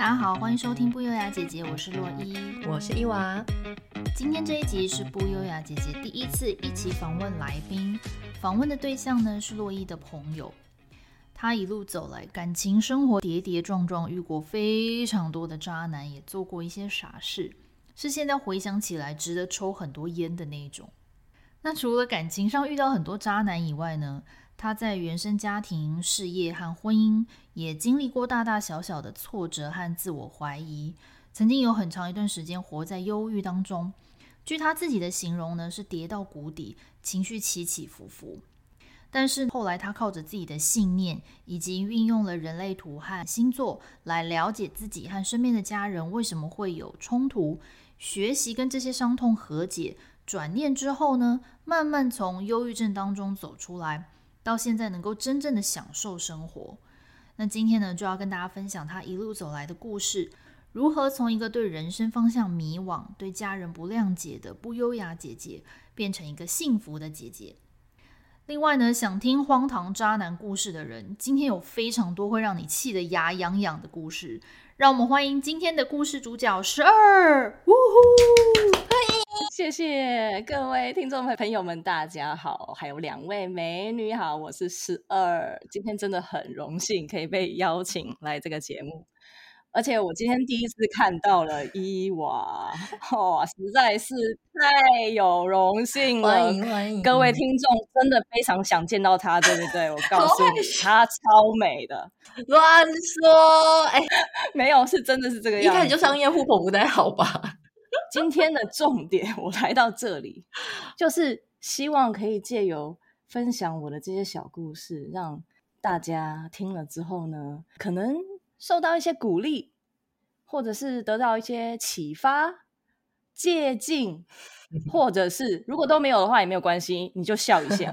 大家好，欢迎收听不优雅姐姐，我是洛伊，我是伊娃。今天这一集是不优雅姐姐第一次一起访问来宾，访问的对象呢是洛伊的朋友。他一路走来，感情生活跌跌撞撞，遇过非常多的渣男，也做过一些傻事，是现在回想起来值得抽很多烟的那一种。那除了感情上遇到很多渣男以外呢，他在原生家庭、事业和婚姻也经历过大大小小的挫折和自我怀疑，曾经有很长一段时间活在忧郁当中。据他自己的形容呢，是跌到谷底，情绪起起伏伏。但是后来他靠着自己的信念，以及运用了人类图和星座来了解自己和身边的家人为什么会有冲突，学习跟这些伤痛和解。转念之后呢，慢慢从忧郁症当中走出来，到现在能够真正的享受生活。那今天呢，就要跟大家分享他一路走来的故事，如何从一个对人生方向迷惘、对家人不谅解的不优雅姐姐，变成一个幸福的姐姐。另外呢，想听荒唐渣男故事的人，今天有非常多会让你气得牙痒痒的故事。让我们欢迎今天的故事主角十二，呜呼！欢迎。谢谢各位听众朋友们，大家好，还有两位美女好，我是十二，今天真的很荣幸可以被邀请来这个节目，而且我今天第一次看到了伊娃，哇，实在是太有荣幸了，欢迎欢迎，各位听众真的非常想见到她，对不对？我告诉你，她超美的，乱说，哎，没有，是真的是这个样子，一开始就商业互捧不太好吧？今天的重点，我来到这里，就是希望可以借由分享我的这些小故事，让大家听了之后呢，可能受到一些鼓励，或者是得到一些启发、借鉴，或者是如果都没有的话也没有关系，你就笑一下。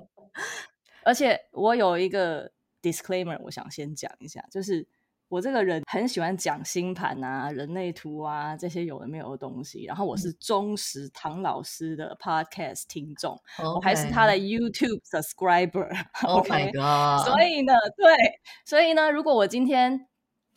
而且我有一个 disclaimer，我想先讲一下，就是。我这个人很喜欢讲星盘啊、人类图啊这些有的没有的东西，然后我是忠实唐老师的 podcast 听众，Okay. 我还是他的 YouTube subscriber。Oh my god！所以呢，对，所以呢，如果我今天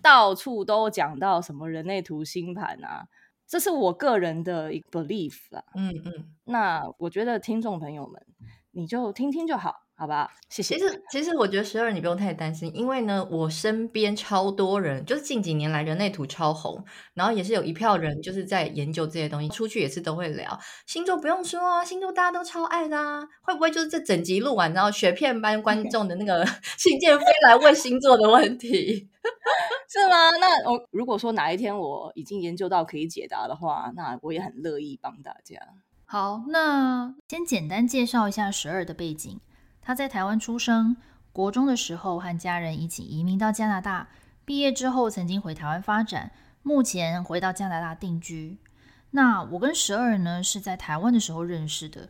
到处都讲到什么人类图、星盘啊，这是我个人的一个 belief 啦。嗯嗯，那我觉得听众朋友们，你就听听就好。好吧，谢谢。其实，其实我觉得十二你不用太担心，因为呢，我身边超多人，就是近几年来人类图超红，然后也是有一票人就是在研究这些东西，出去也是都会聊星座，不用说啊，星座大家都超爱的啊，会不会就是这整集录完，然后雪片般观 众的那个 信件飞来问星座的问题，是吗？那我如果说哪一天我已经研究到可以解答的话，那我也很乐意帮大家。好，那先简单介绍一下十二的背景。他在台湾出生，国中的时候和家人一起移民到加拿大，毕业之后曾经回台湾发展，目前回到加拿大定居。那我跟十二呢是在台湾的时候认识的，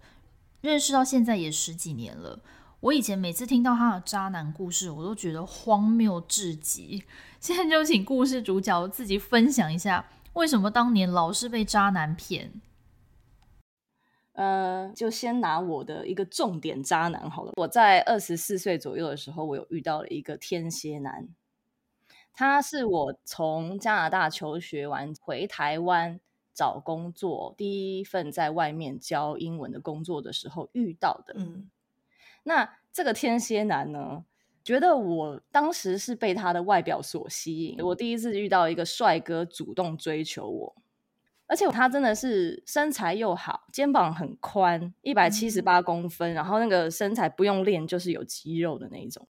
认识到现在也十几年了。我以前每次听到他的渣男故事，我都觉得荒谬至极。现在就请故事主角自己分享一下，为什么当年老是被渣男骗。呃，就先拿我的一个重点渣男好了。我在二十四岁左右的时候，我有遇到了一个天蝎男，他是我从加拿大求学完回台湾找工作，第一份在外面教英文的工作的时候遇到的。嗯，那这个天蝎男呢，觉得我当时是被他的外表所吸引，我第一次遇到一个帅哥主动追求我。而且他真的是身材又好，肩膀很宽，一百七十八公分，嗯，然后那个身材不用练就是有肌肉的那一种。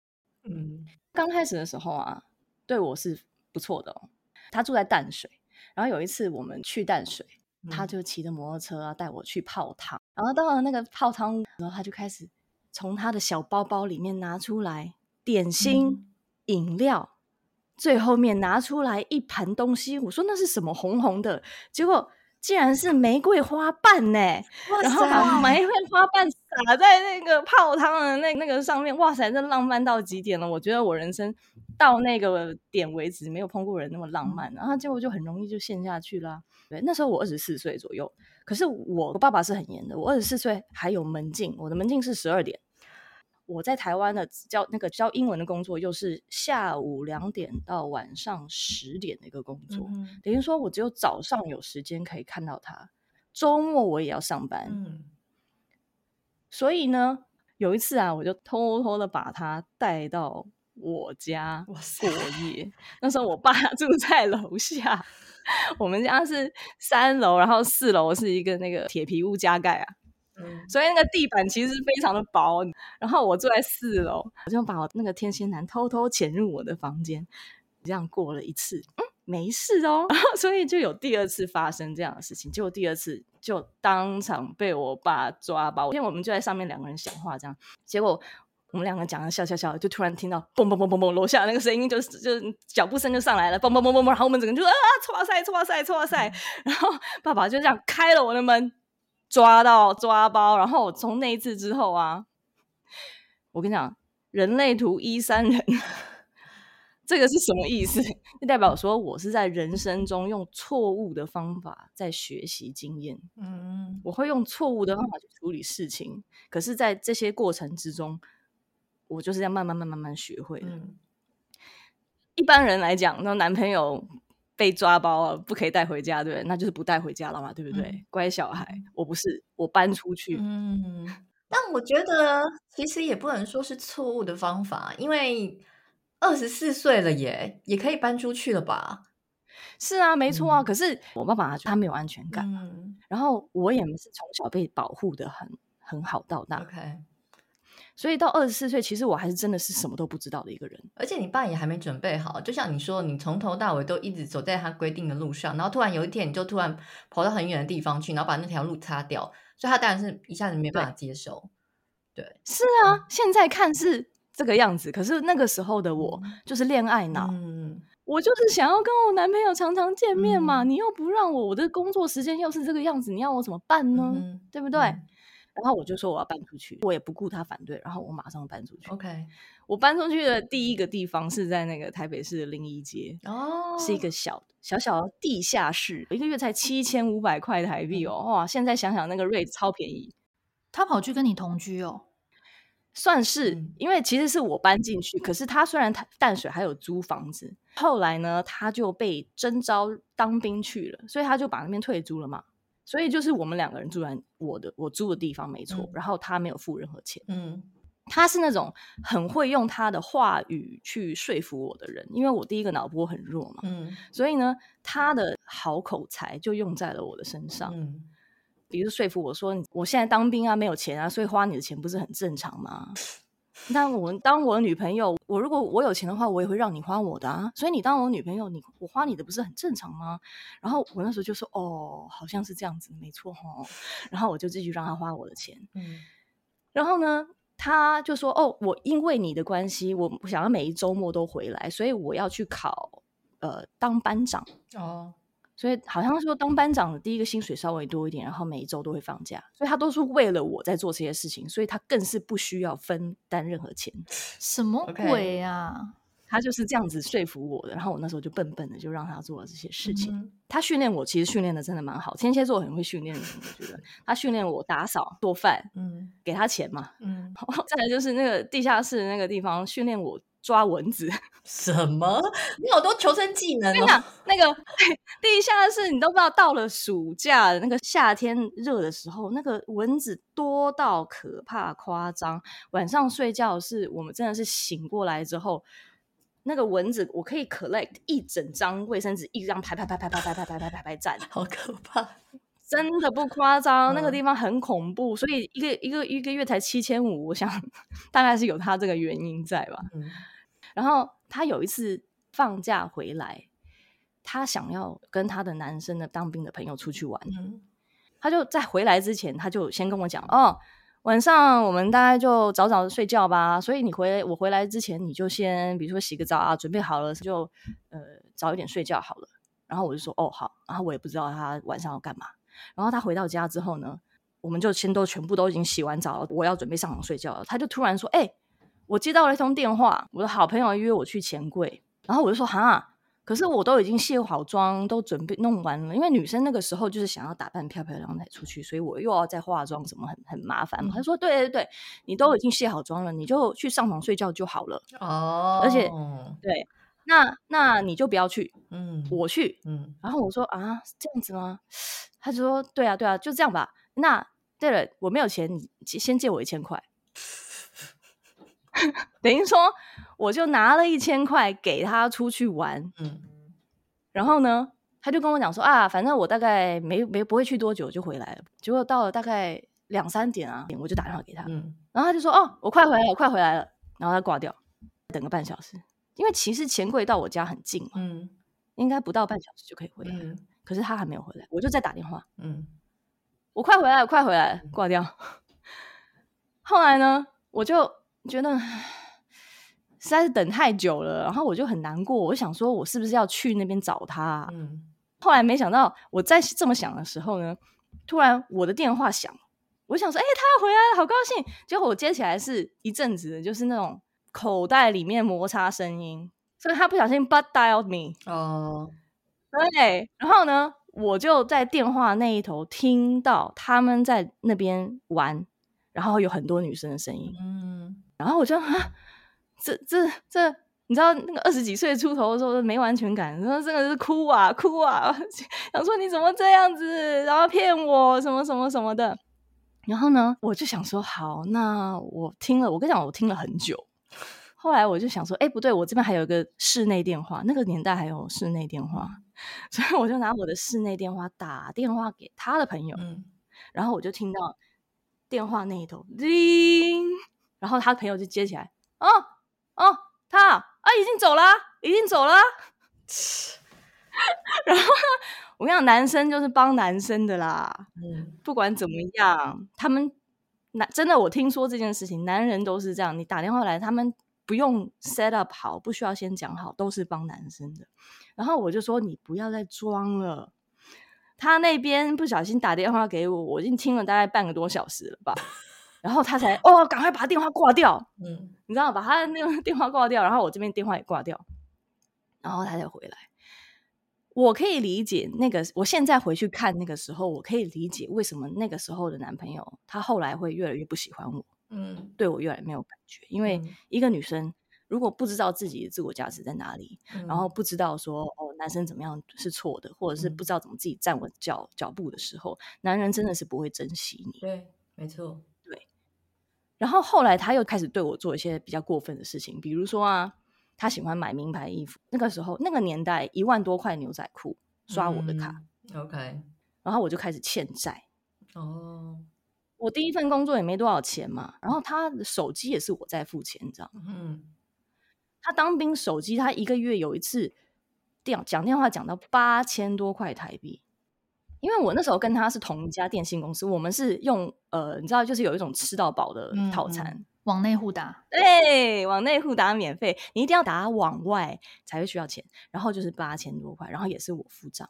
嗯，刚开始的时候啊，对我是不错的哦。他住在淡水，然后有一次我们去淡水，嗯，他就骑着摩托车啊带我去泡汤，然后到了那个泡汤，然后他就开始从他的小包包里面拿出来点心、嗯、饮料。最后面拿出来一盘东西，我说那是什么红红的？结果竟然是玫瑰花瓣呢！然后把玫瑰花瓣撒在那个泡汤的那那个上面，哇塞，这浪漫到极点了！我觉得我人生到那个点为止没有碰过人那么浪漫，然后结果就很容易就陷下去啦。对，那时候我二十四岁左右，可是我我爸爸是很严的，我二十四岁还有门禁，我的门禁是十二点。我在台湾的教那个教英文的工作，又是下午两点到晚上十点的一个工作，嗯、等于说我只有早上有时间可以看到他，周末我也要上班。嗯、所以呢，有一次啊，我就偷偷的把他带到我家过夜。那时候我爸 住在楼下，我们家是三楼，然后四楼是一个那个铁皮屋加盖啊。嗯，所以那个地板其实非常的薄，然后我坐在四楼，我就把我那个天蝎男偷偷潜入我的房间，这样过了一次，嗯，没事哦，然 后所以就有第二次发生这样的事情，结果第二次就当场被我爸抓包，因为我们就在上面两个人讲话，这样，结果我们两个讲的笑笑笑，就突然听到嘣嘣嘣嘣嘣，楼下那个声音就就脚步声就上来了，嘣嘣嘣嘣嘣，然后我们整个就啊，唰塞唰塞唰塞，然后爸爸就这样开了我的门。抓到抓包，然后从那一次之后啊，我跟你讲，人类图一三人，这个是什么意思？就代表说我是在人生中用错误的方法在学习经验。嗯，我会用错误的方法去处理事情，可是，在这些过程之中，我就是这样慢慢慢慢慢学会的。嗯，一般人来讲，那男朋友。被抓包了，不可以带回家，对，那就是不带回家了嘛，对不对？嗯、乖小孩，我不是，我搬出去。嗯，但我觉得其实也不能说是错误的方法，因为二十四岁了也也可以搬出去了吧？是啊，没错啊。嗯、可是我爸爸他没有安全感，嗯、然后我也是从小被保护的很很好到大。OK。所以到二十四岁，其实我还是真的是什么都不知道的一个人。而且你爸也还没准备好，就像你说，你从头到尾都一直走在他规定的路上，然后突然有一天你就突然跑到很远的地方去，然后把那条路擦掉，所以他当然是一下子没办法接受。对，对是啊，嗯、现在看是这个样子，可是那个时候的我就是恋爱脑，嗯、我就是想要跟我男朋友常常见面嘛，嗯、你又不让我，我的工作时间又是这个样子，你要我怎么办呢？嗯、对不对？嗯然后我就说我要搬出去，我也不顾他反对，然后我马上搬出去。OK，我搬出去的第一个地方是在那个台北市的临沂街，哦，oh. 是一个小小小的地下室，一个月才七千五百块台币哦，哇！现在想想那个 rate 超便宜。他跑去跟你同居哦，算是，嗯、因为其实是我搬进去，可是他虽然他淡水还有租房子，后来呢他就被征召当兵去了，所以他就把那边退租了嘛。所以就是我们两个人住在我的我租的地方没错，嗯、然后他没有付任何钱。嗯，他是那种很会用他的话语去说服我的人，因为我第一个脑波很弱嘛。嗯，所以呢，他的好口才就用在了我的身上。嗯，比如说服我说，我现在当兵啊，没有钱啊，所以花你的钱不是很正常吗？那我当我女朋友，我如果我有钱的话，我也会让你花我的啊。所以你当我女朋友，你我花你的不是很正常吗？然后我那时候就说，哦，好像是这样子，没错哈。然后我就继续让他花我的钱。嗯。然后呢，他就说，哦，我因为你的关系，我想要每一周末都回来，所以我要去考呃当班长。哦。所以好像说当班长的第一个薪水稍微多一点，然后每一周都会放假，所以他都是为了我在做这些事情，所以他更是不需要分担任何钱。什么鬼啊？Okay. 他就是这样子说服我的，然后我那时候就笨笨的就让他做了这些事情。嗯、他训练我，其实训练的真的蛮好。天蝎座很会训练人，我觉得他训练我打扫、做饭，嗯，给他钱嘛，嗯。再来就是那个地下室那个地方训练我。抓蚊子？什么？你好多求生技能哦！那个 地下室，你都不知道，到了暑假那个夏天热的时候，那个蚊子多到可怕夸张。晚上睡觉是我们真的是醒过来之后，那个蚊子我可以 collect 一整张卫生纸，一张排排排排排排排排排排排站，好可怕！真的不夸张，那个地方很恐怖。所以一个一个一个月才七千五，我想大概是有它这个原因在吧。嗯然后他有一次放假回来，他想要跟他的男生的当兵的朋友出去玩。嗯、他就在回来之前，他就先跟我讲：“哦，晚上我们大概就早早的睡觉吧。所以你回我回来之前，你就先比如说洗个澡啊，准备好了就呃早一点睡觉好了。”然后我就说：“哦，好。”然后我也不知道他晚上要干嘛。然后他回到家之后呢，我们就先都全部都已经洗完澡了，我要准备上床睡觉了。他就突然说：“哎、欸。”我接到了一通电话，我的好朋友约我去钱柜，然后我就说哈，可是我都已经卸好妆，都准备弄完了。因为女生那个时候就是想要打扮漂漂亮亮才出去，所以我又要再化妆，什么很很麻烦嘛。他说：“对对对，你都已经卸好妆了，你就去上床睡觉就好了。”哦，而且对，那那你就不要去，嗯，我去，嗯。然后我说：“啊，这样子吗？”他就说：“对啊，对啊，就这样吧。”那对了，我没有钱，你先借我一千块。等于说，我就拿了一千块给他出去玩，嗯，然后呢，他就跟我讲说啊，反正我大概没没不会去多久就回来了。结果到了大概两三点啊，我就打电话给他，嗯，然后他就说哦，我快回来了，我快回来了，然后他挂掉，等个半小时，因为其实钱柜到我家很近嘛，嗯，应该不到半小时就可以回来，嗯，可是他还没有回来，我就再打电话，嗯，我快回来了，快回来了，挂掉。后来呢，我就。觉得实在是等太久了，然后我就很难过。我想说，我是不是要去那边找他啊？嗯。后来没想到，我在这么想的时候呢，突然我的电话响，我想说，哎，他要回来了，好高兴。结果我接起来是一阵子，就是那种口袋里面摩擦声音，所以他不小心 butt dialed me。哦。对。然后呢，我就在电话那一头听到他们在那边玩，然后有很多女生的声音。嗯。然后我就啊，这这这，你知道那个二十几岁出头的时候没完全感，然后真的是哭啊哭啊，想说你怎么这样子，然后骗我什么什么什么的。然后呢，我就想说好，那我听了，我跟你讲，我听了很久。后来我就想说，哎，不对，我这边还有一个室内电话，那个年代还有室内电话，所以我就拿我的室内电话打电话给他的朋友，嗯，然后我就听到电话那一头叮。然后他朋友就接起来，哦哦，他啊已经走了，已经走了。然后，我跟你讲，男生就是帮男生的啦。嗯，不管怎么样，他们男真的，我听说这件事情，男人都是这样。你打电话来，他们不用 set up 好，不需要先讲好，都是帮男生的。然后我就说，你不要再装了。他那边不小心打电话给我，我已经听了大概半个多小时了吧。然后他才哦，赶快把电话挂掉。嗯，你知道，把他的那个 电话挂掉，然后我这边电话也挂掉，然后他才回来。我可以理解那个，我现在回去看那个时候，我可以理解为什么那个时候的男朋友他后来会越来越不喜欢我。嗯，对我越来越没有感觉，因为一个女生如果不知道自己的自我价值在哪里，嗯、然后不知道说哦男生怎么样是错的，或者是不知道怎么自己站稳脚脚步的时候，男人真的是不会珍惜你。对，没错。然后后来他又开始对我做一些比较过分的事情，比如说啊，他喜欢买名牌衣服。那个时候那个年代，一万多块牛仔裤刷我的卡，嗯，OK，然后我就开始欠债。哦，我第一份工作也没多少钱嘛，然后他的手机也是我在付钱，你知道吗？嗯，他当兵手机，他一个月有一次电讲电话讲到八千多块台币。因为我那时候跟他是同一家电信公司，我们是用呃，你知道，就是有一种吃到饱的套餐，嗯、网内互打，对，往内互打免费，你一定要打往外才会需要钱，然后就是八千多块，然后也是我付账。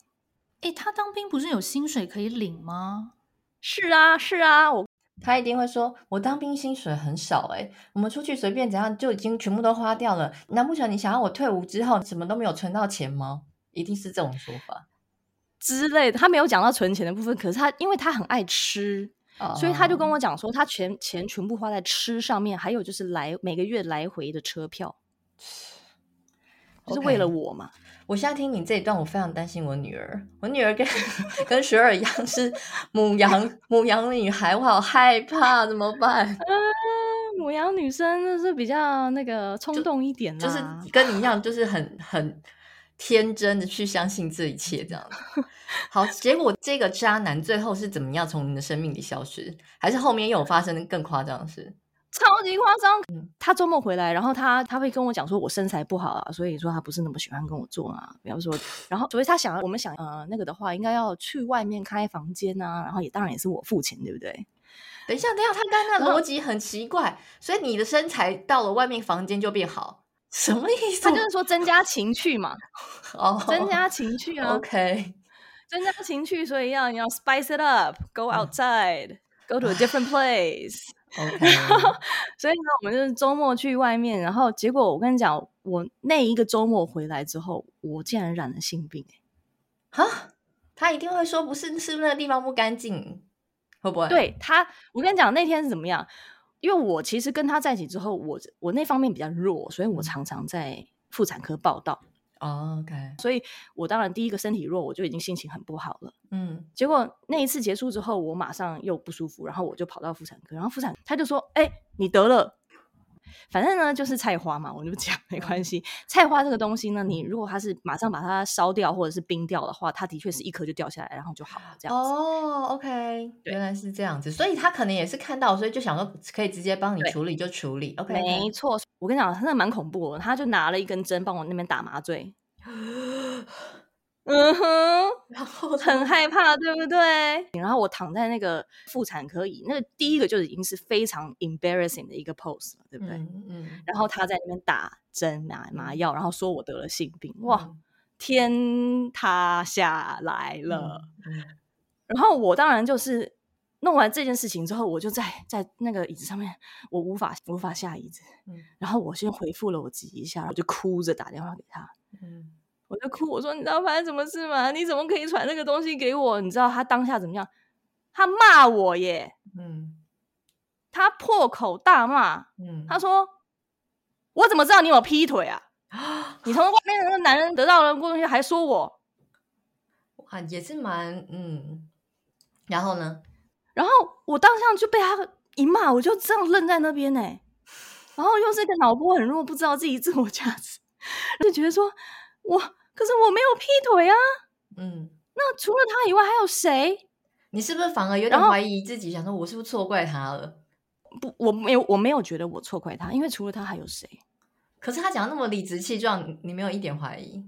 哎，他当兵不是有薪水可以领吗？是啊，是啊，我他一定会说，我当兵薪水很少，哎，我们出去随便怎样就已经全部都花掉了，难不成你想要我退伍之后什么都没有存到钱吗？一定是这种说法。之类的，他没有讲到存钱的部分，可是他因为他很爱吃，oh. 所以他就跟我讲说，他全钱全部花在吃上面，还有就是来每个月来回的车票.就是为了我嘛。我现在听你这一段，我非常担心我女儿，我女儿跟跟雪儿一样是母羊母羊女孩，我好害怕，怎么办？啊，牡羊女生就是比较那个冲动一点就是跟你一样，就是很很。天真的去相信这一切，这样好。结果这个渣男最后是怎么样从你的生命里消失？还是后面又有发生更夸张的事？超级夸张！嗯，他周末回来，然后他他会跟我讲说，我身材不好啊，所以说他不是那么喜欢跟我做啊。比方说，然后所以他想要我们想呃那个的话，应该要去外面开房间啊，然后也当然也是我付钱，对不对？等一下，等一下，他刚刚那逻辑很奇怪，所以你的身材到了外面房间就变好。什么意思？他就是说增加情趣嘛，哦，增加情趣啊，OK，增加情趣，所以要你要 spice it up，go outside，go to a different place，OK，所以呢，我们就是周末去外面，然后结果我跟你讲，我那一个周末回来之后，我竟然染了性病、欸，哈，他一定会说不是，是不是那个地方不干净？会不会？对他，我跟你讲那天是怎么样？因为我其实跟他在一起之后，我我那方面比较弱，所以我常常在妇产科报到。哦，OK，所以我当然第一个身体弱，我就已经心情很不好了。嗯，结果那一次结束之后，我马上又不舒服，然后我就跑到妇产科，然后妇产他就说：“哎，你得了。”反正呢，就是菜花嘛，我就讲没关系。菜花这个东西呢，你如果它是马上把它烧掉或者是冰掉的话，它的确是一颗就掉下来，然后就好了这样子。哦，OK，原来是这样子，所以他可能也是看到，所以就想说可以直接帮你处理就处理。OK，没错。我跟你讲，真的蛮恐怖的，他就拿了一根针帮我那边打麻醉。嗯哼，然后很害怕，对不对？然后我躺在那个妇产科椅，那个第一个就已经是非常 embarrassing 的一个 pose 了，对不对？嗯，嗯，然后他在那边打针拿麻药，然后说我得了性病，哇，天塌下来了。嗯嗯，然后我当然就是弄完这件事情之后，我就在在那个椅子上面，我无法无法下椅子。嗯，然后我先回复了我自己一下，我就哭着打电话给他。嗯。我在哭，我说你知道发生什么事吗？你怎么可以传那个东西给我？你知道他当下怎么样？他骂我耶，嗯，他破口大骂，嗯，他说我怎么知道你有劈腿啊？你从外面那个男人得到了东西，还说我，哇，也是蛮嗯，然后呢？然后我当下就被他一骂，我就这样愣在那边呢，然后又是一个脑波很弱，不知道自己自我价值，就觉得说。我可是我没有劈腿啊，嗯，那除了他以外还有谁？你是不是反而有点怀疑自己，想说我是不是错怪他了？不，我没有，我没有觉得我错怪他，因为除了他还有谁？可是他讲的那么理直气壮，你没有一点怀疑？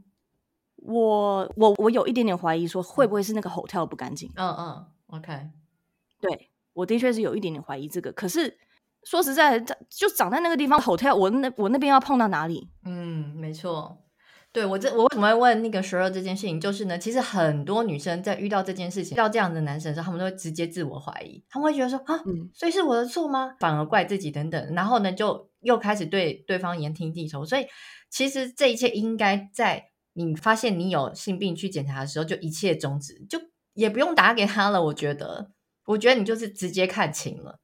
我我我有一点点怀疑，说会不会是那个 hotel 不干净？嗯嗯，OK，对，我的确是有一点点怀疑这个。可是说实在的，就长在那个地方 hotel，我那我那边要碰到哪里？嗯，没错。对，我这我为什么会问那个十二这件事情？就是呢，其实很多女生在遇到这件事情、遇到这样的男生的时候，他们都会直接自我怀疑，他们会觉得说啊，嗯，所以是我的错吗？反而怪自己等等，然后呢，就又开始对对方言听计从。所以其实这一切应该在你发现你有性病去检查的时候，就一切终止，就也不用打给他了。我觉得，我觉得你就是直接看清了。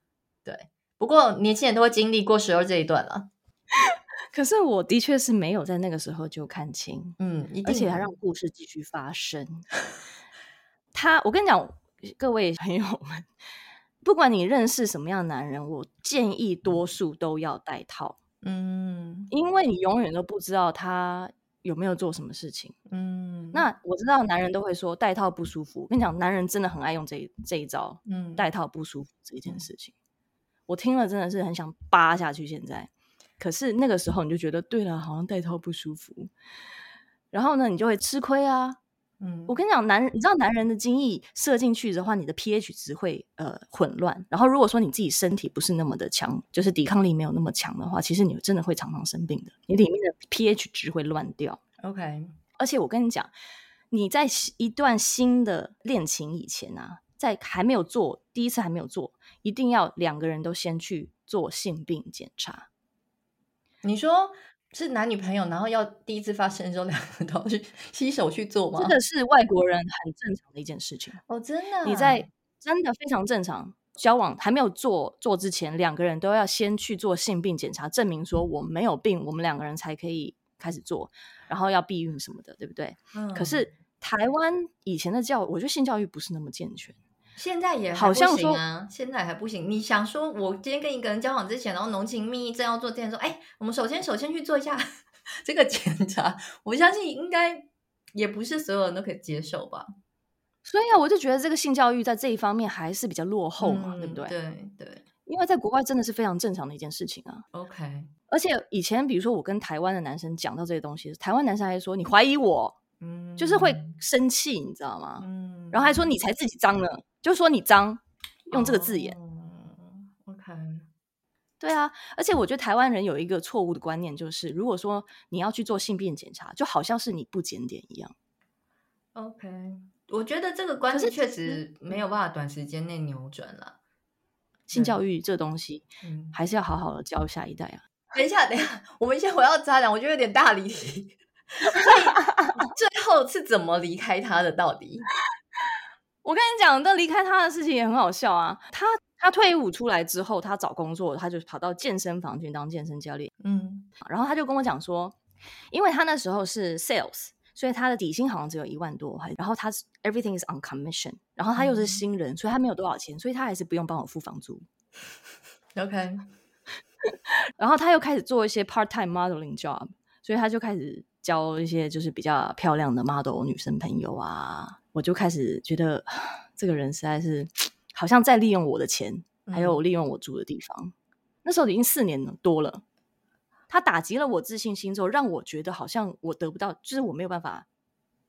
对，不过年轻人都会经历过十二这一段了。可是我的确是没有在那个时候就看清，嗯，而且还让故事继续发生。他，我跟你讲，各位朋友们，不管你认识什么样的男人，我建议多数都要戴套，嗯，因为你永远都不知道他有没有做什么事情，嗯。那我知道男人都会说戴套不舒服，我跟你讲，男人真的很爱用这这一招，嗯，戴套不舒服这一件事情，我听了真的是很想扒下去。现在。可是那个时候你就觉得对了，好像戴套不舒服，然后呢，你就会吃亏啊。嗯，我跟你讲，男人，你知道男人的精液射进去的话，你的 pH 值会呃混乱。然后如果说你自己身体不是那么的强，就是抵抗力没有那么强的话，其实你真的会常常生病的。你里面的 pH 值会乱掉。OK，而且我跟你讲，你在一段新的恋情以前啊，在还没有做第一次还没有做，一定要两个人都先去做性病检查。你说是男女朋友，然后要第一次发生的时候，两个都要去洗手去做吗？这个是外国人很正常的一件事情哦，真的。你在真的非常正常，交往还没有做做之前，两个人都要先去做性病检查，证明说我没有病，我们两个人才可以开始做，然后要避孕什么的，对不对？嗯。可是台湾以前的教，我觉得性教育不是那么健全。现在也好像说啊，现在还不行。你想说，我今天跟一个人交往之前，然后浓情蜜意正要做这件事，哎，我们首先首先去做一下 这个检查。我相信应该也不是所有人都可以接受吧。所以啊，我就觉得这个性教育在这一方面还是比较落后嘛，嗯、对不对？对对，因为在国外真的是非常正常的一件事情啊。OK，而且以前比如说我跟台湾的男生讲到这些东西，台湾男生还说你怀疑我，嗯，就是会生气，你知道吗？嗯，然后还说你才自己脏呢。就说你脏，用这个字眼。Oh, OK，对啊，而且我觉得台湾人有一个错误的观念，就是如果说你要去做性病检查，就好像是你不检点一样。OK，我觉得这个观念确实没有办法短时间内扭转了。性教育这东西，嗯，还是要好好的教下一代啊。等一下，等一下，我们先回到渣男，我觉得有点大离题。所以最后是怎么离开他的？到底？我跟你讲，那离开他的事情也很好笑啊。他他退伍出来之后，他找工作，他就跑到健身房去当健身教练。嗯，然后他就跟我讲说，因为他那时候是 sales，所以他的底薪好像只有一万多，然后他 everything is on commission，然后他又是新人，嗯、所以他没有多少钱，所以他还是不用帮我付房租。OK，然后他又开始做一些 part time modeling job，所以他就开始交一些就是比较漂亮的 model 女生朋友啊。我就开始觉得这个人实在是好像在利用我的钱，还有利用我住的地方。嗯、那时候已经四年多了，他打击了我自信心之后，让我觉得好像我得不到，就是我没有办法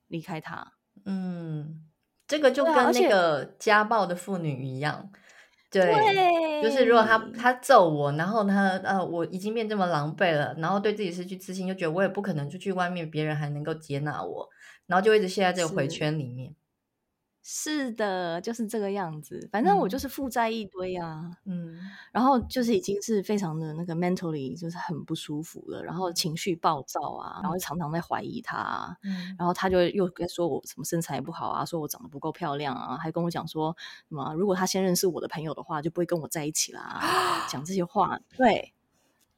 离开他。嗯，这个就跟那个家暴的妇女一样，对，对就是如果他他揍我，然后他呃我已经变这么狼狈了，然后对自己失去自信，就觉得我也不可能出去外面，别人还能够接纳我。然后就一直陷在这个回圈里面。是的，就是这个样子。反正我就是负债一堆啊，嗯，然后就是已经是非常的那个 mentally 就是很不舒服了，然后情绪暴躁啊，然后常常在怀疑他，嗯，然后他就又在说我什么身材不好啊，说我长得不够漂亮啊，还跟我讲说什么如果他先认识我的朋友的话，就不会跟我在一起啦，讲这些话，对，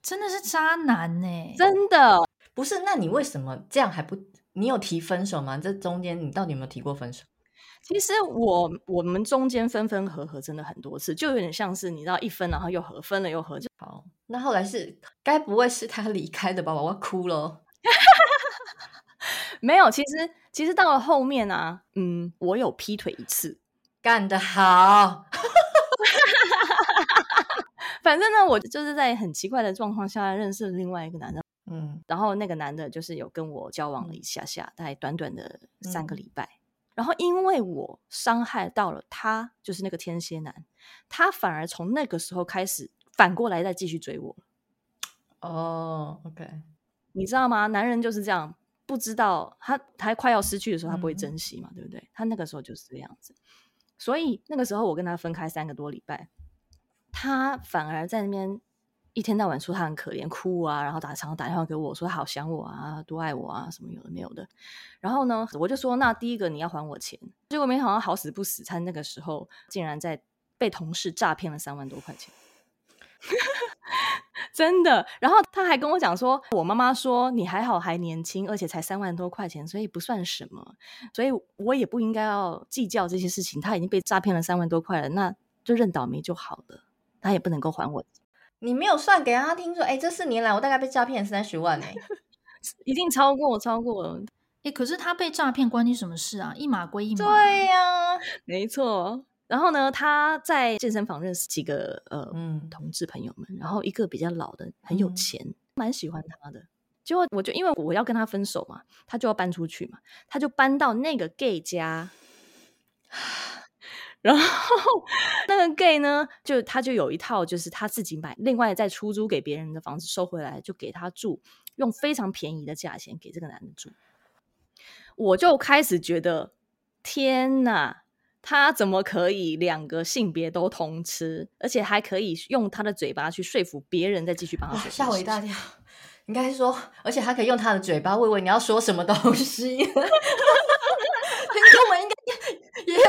真的是渣男呢、欸，真的不是？那你为什么这样还不？你有提分手吗？这中间你到底有没有提过分手？其实我我们中间分分合合真的很多次，就有点像是你知道一分然后又合，分了又合，就好。那后来是该不会是他离开的吧？我要哭了。没有，其实其实到了后面啊，嗯，我有劈腿一次，干得好。反正呢，我就是在很奇怪的状况下认识了另外一个男的。嗯，然后那个男的就是有跟我交往了一下下，大概短短的三个礼拜。嗯、然后因为我伤害到了他，就是那个天蝎男，他反而从那个时候开始反过来再继续追我。哦，OK，你知道吗？男人就是这样，不知道他他快要失去的时候，他不会珍惜嘛，嗯、对不对？他那个时候就是这样子。所以那个时候我跟他分开三个多礼拜，他反而在那边。一天到晚说他很可怜，哭啊，然后打常常打电话给我说好想我啊，多爱我啊，什么有的没有的。然后呢，我就说那第一个你要还我钱。结果没想到好死不死，他那个时候竟然在被同事诈骗了三万多块钱，真的。然后他还跟我讲说，我妈妈说你还好还年轻，而且才三万多块钱，所以不算什么，所以我也不应该要计较这些事情。他已经被诈骗了三万多块了，那就认倒霉就好了，他也不能够还我。你没有算给他听说，哎，这四年来我大概被诈骗三十万哎，一定超过，超过了。哎，可是他被诈骗关你什么事啊？一码归一码。对呀、啊，没错。然后呢，他在健身房认识几个呃嗯同志朋友们，然后一个比较老的很有钱，嗯、蛮喜欢他的。结果我就因为我要跟他分手嘛，他就要搬出去嘛，他就搬到那个 gay 家。然后那个 gay 呢，就他就有一套，就是他自己买，另外再出租给别人的房子收回来，就给他住，用非常便宜的价钱给这个男的住。我就开始觉得，天哪，他怎么可以两个性别都通吃，而且还可以用他的嘴巴去说服别人再继续帮他？吓我一大跳！应该说，而且他可以用他的嘴巴，问问你要说什么东西。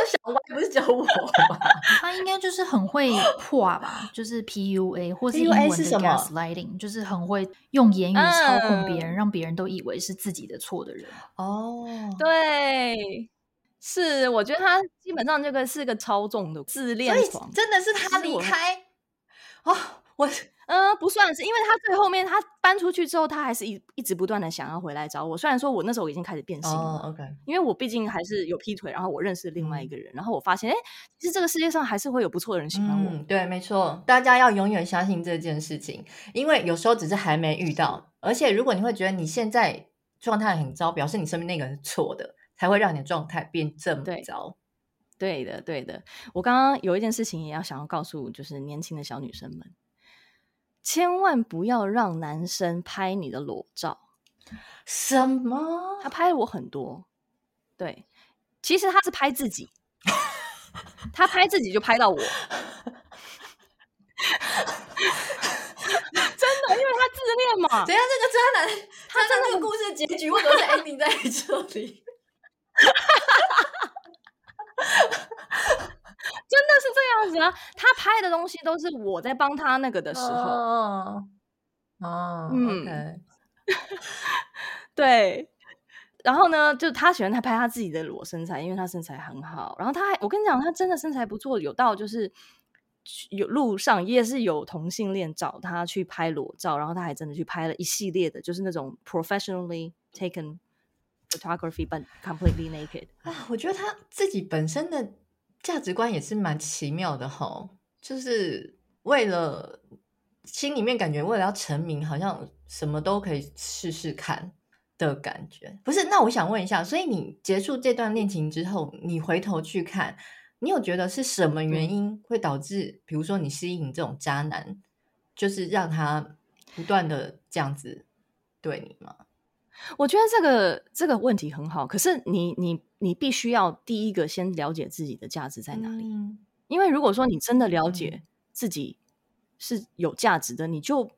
小歪，不是只有我吧？他应该就是很会破吧，就是 PUA 或是英文的 gaslighting，就是很会用言语操控别人，嗯、让别人都以为是自己的错的人。哦，对，是，我觉得他基本上这个是个操纵的自恋狂，真的是他离开哦，我。嗯、呃，不算是，因为他最后面他搬出去之后，他还是一一直不断的想要回来找我。虽然说我那时候已经开始变心了、oh,，OK，因为我毕竟还是有劈腿，然后我认识另外一个人，嗯、然后我发现，哎，其实这个世界上还是会有不错的人喜欢我。嗯、对，没错，大家要永远相信这件事情，因为有时候只是还没遇到，而且如果你会觉得你现在状态很糟，表示你身边那个人是错的，才会让你的状态变这么糟。对的，对的。我刚刚有一件事情也要想要告诉，就是年轻的小女生们。千万不要让男生拍你的裸照。什么？他拍了我很多。对，其实他是拍自己，他拍自己就拍到我。真的，因为他自恋嘛。等下这个渣男，他在那个故事结局，为什么是 ending 在这里？真的是这样子啊！他拍的东西都是我在帮他那个的时候。哦，哦，嗯，okay. 对。然后呢，就他喜欢他拍他自己的裸身材，因为他身材很好。然后他还，我跟你讲，他真的身材不错，有到就是有路上也是有同性恋找他去拍裸照，然后他还真的去拍了一系列的，就是那种 professionally taken photography，but completely naked。啊，我觉得他自己本身的价值观也是蛮奇妙的哈，就是为了心里面感觉为了要成名，好像什么都可以试试看。的感觉不是，那我想问一下，所以你结束这段恋情之后，你回头去看，你有觉得是什么原因会导致，比如说你吸引这种渣男，就是让他不断的这样子对你吗？我觉得这个这个问题很好，可是你你你必须要第一个先了解自己的价值在哪里，嗯，因为如果说你真的了解自己是有价值的，嗯，你就